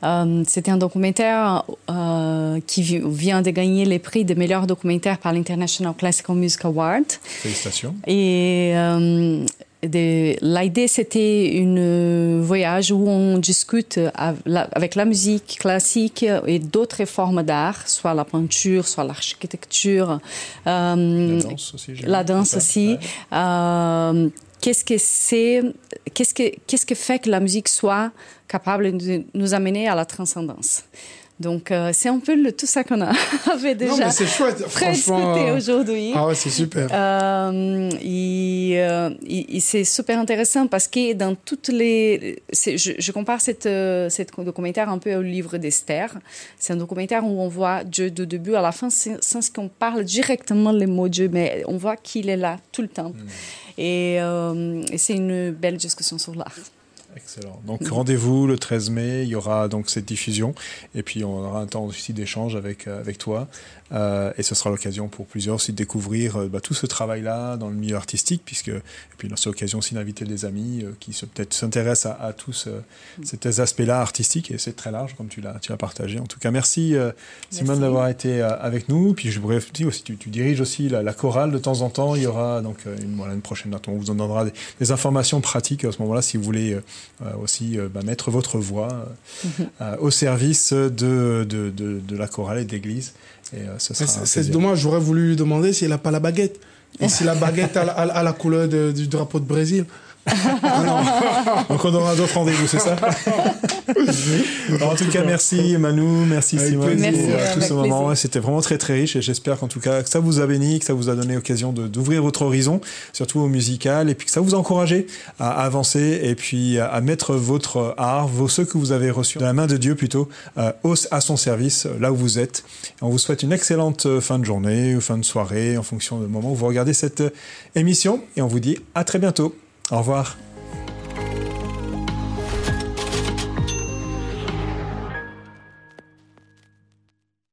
Euh, C'était un documentaire euh, qui vient de gagner les prix de meilleur documentaire par l'International Classical Music Award. Félicitations. Et euh, l'idée, c'était un voyage où on discute avec la musique classique et d'autres formes d'art, soit la peinture, soit l'architecture, euh, la danse aussi. La danse aussi. Euh, qu'est-ce que c'est, qu'est-ce que, qu'est-ce que fait que la musique soit capable de nous amener à la transcendance? Donc, euh, c'est un peu le, tout ça qu'on a (laughs) avait déjà. Non, mais c'est chouette, (laughs) franchement. Euh, aujourd'hui. Ah ouais, c'est super. Euh, et, c'est super intéressant parce que dans toutes les. Je, je, compare cette, cette documentaire un peu au livre d'Esther. C'est un documentaire où on voit Dieu de début à la fin sans qu'on parle directement les mots Dieu, mais on voit qu'il est là tout le temps. Hmm. Et, et c'est une belle discussion sur l'art. Excellent. Donc rendez-vous le 13 mai, il y aura donc cette diffusion et puis on aura un temps aussi d'échange avec euh, avec toi euh, et ce sera l'occasion pour plusieurs aussi de découvrir euh, bah, tout ce travail-là dans le milieu artistique puisque et puis c'est l'occasion aussi d'inviter des amis qui se peut-être s'intéressent à, à, tous ces aspects-là artistiques et c'est très large comme tu l'as tu as partagé. En tout cas, merci, Simone d'avoir été avec nous. Puis je voudrais dire aussi tu, tu diriges aussi la, chorale de temps en temps. Il y aura donc une, voilà, une prochaine date. On vous en donnera des, des informations pratiques à ce moment-là si vous voulez aussi euh, bah, mettre votre voix euh, au service de, de, de, la chorale et de l'église. C'est dommage, j'aurais voulu lui demander s'il n'a pas la baguette. Et si la baguette a, la couleur du drapeau de Brésil. Ah Donc on aura d'autres rendez-vous, c'est ça (laughs) En tout cas, merci Manu, merci Simone pour euh, tout ce moment. C'était vraiment très très riche et j'espère qu'en tout cas que ça vous a béni, que ça vous a donné l'occasion d'ouvrir votre horizon, surtout au musical, et puis que ça vous a encouragé à avancer et puis à mettre votre art, vos, ceux que vous avez reçus de la main de Dieu plutôt, euh, à son service, là où vous êtes. on vous souhaite une excellente euh, fin de journée ou fin de soirée en fonction du moment où vous regardez cette émission et on vous dit à très bientôt. Au revoir.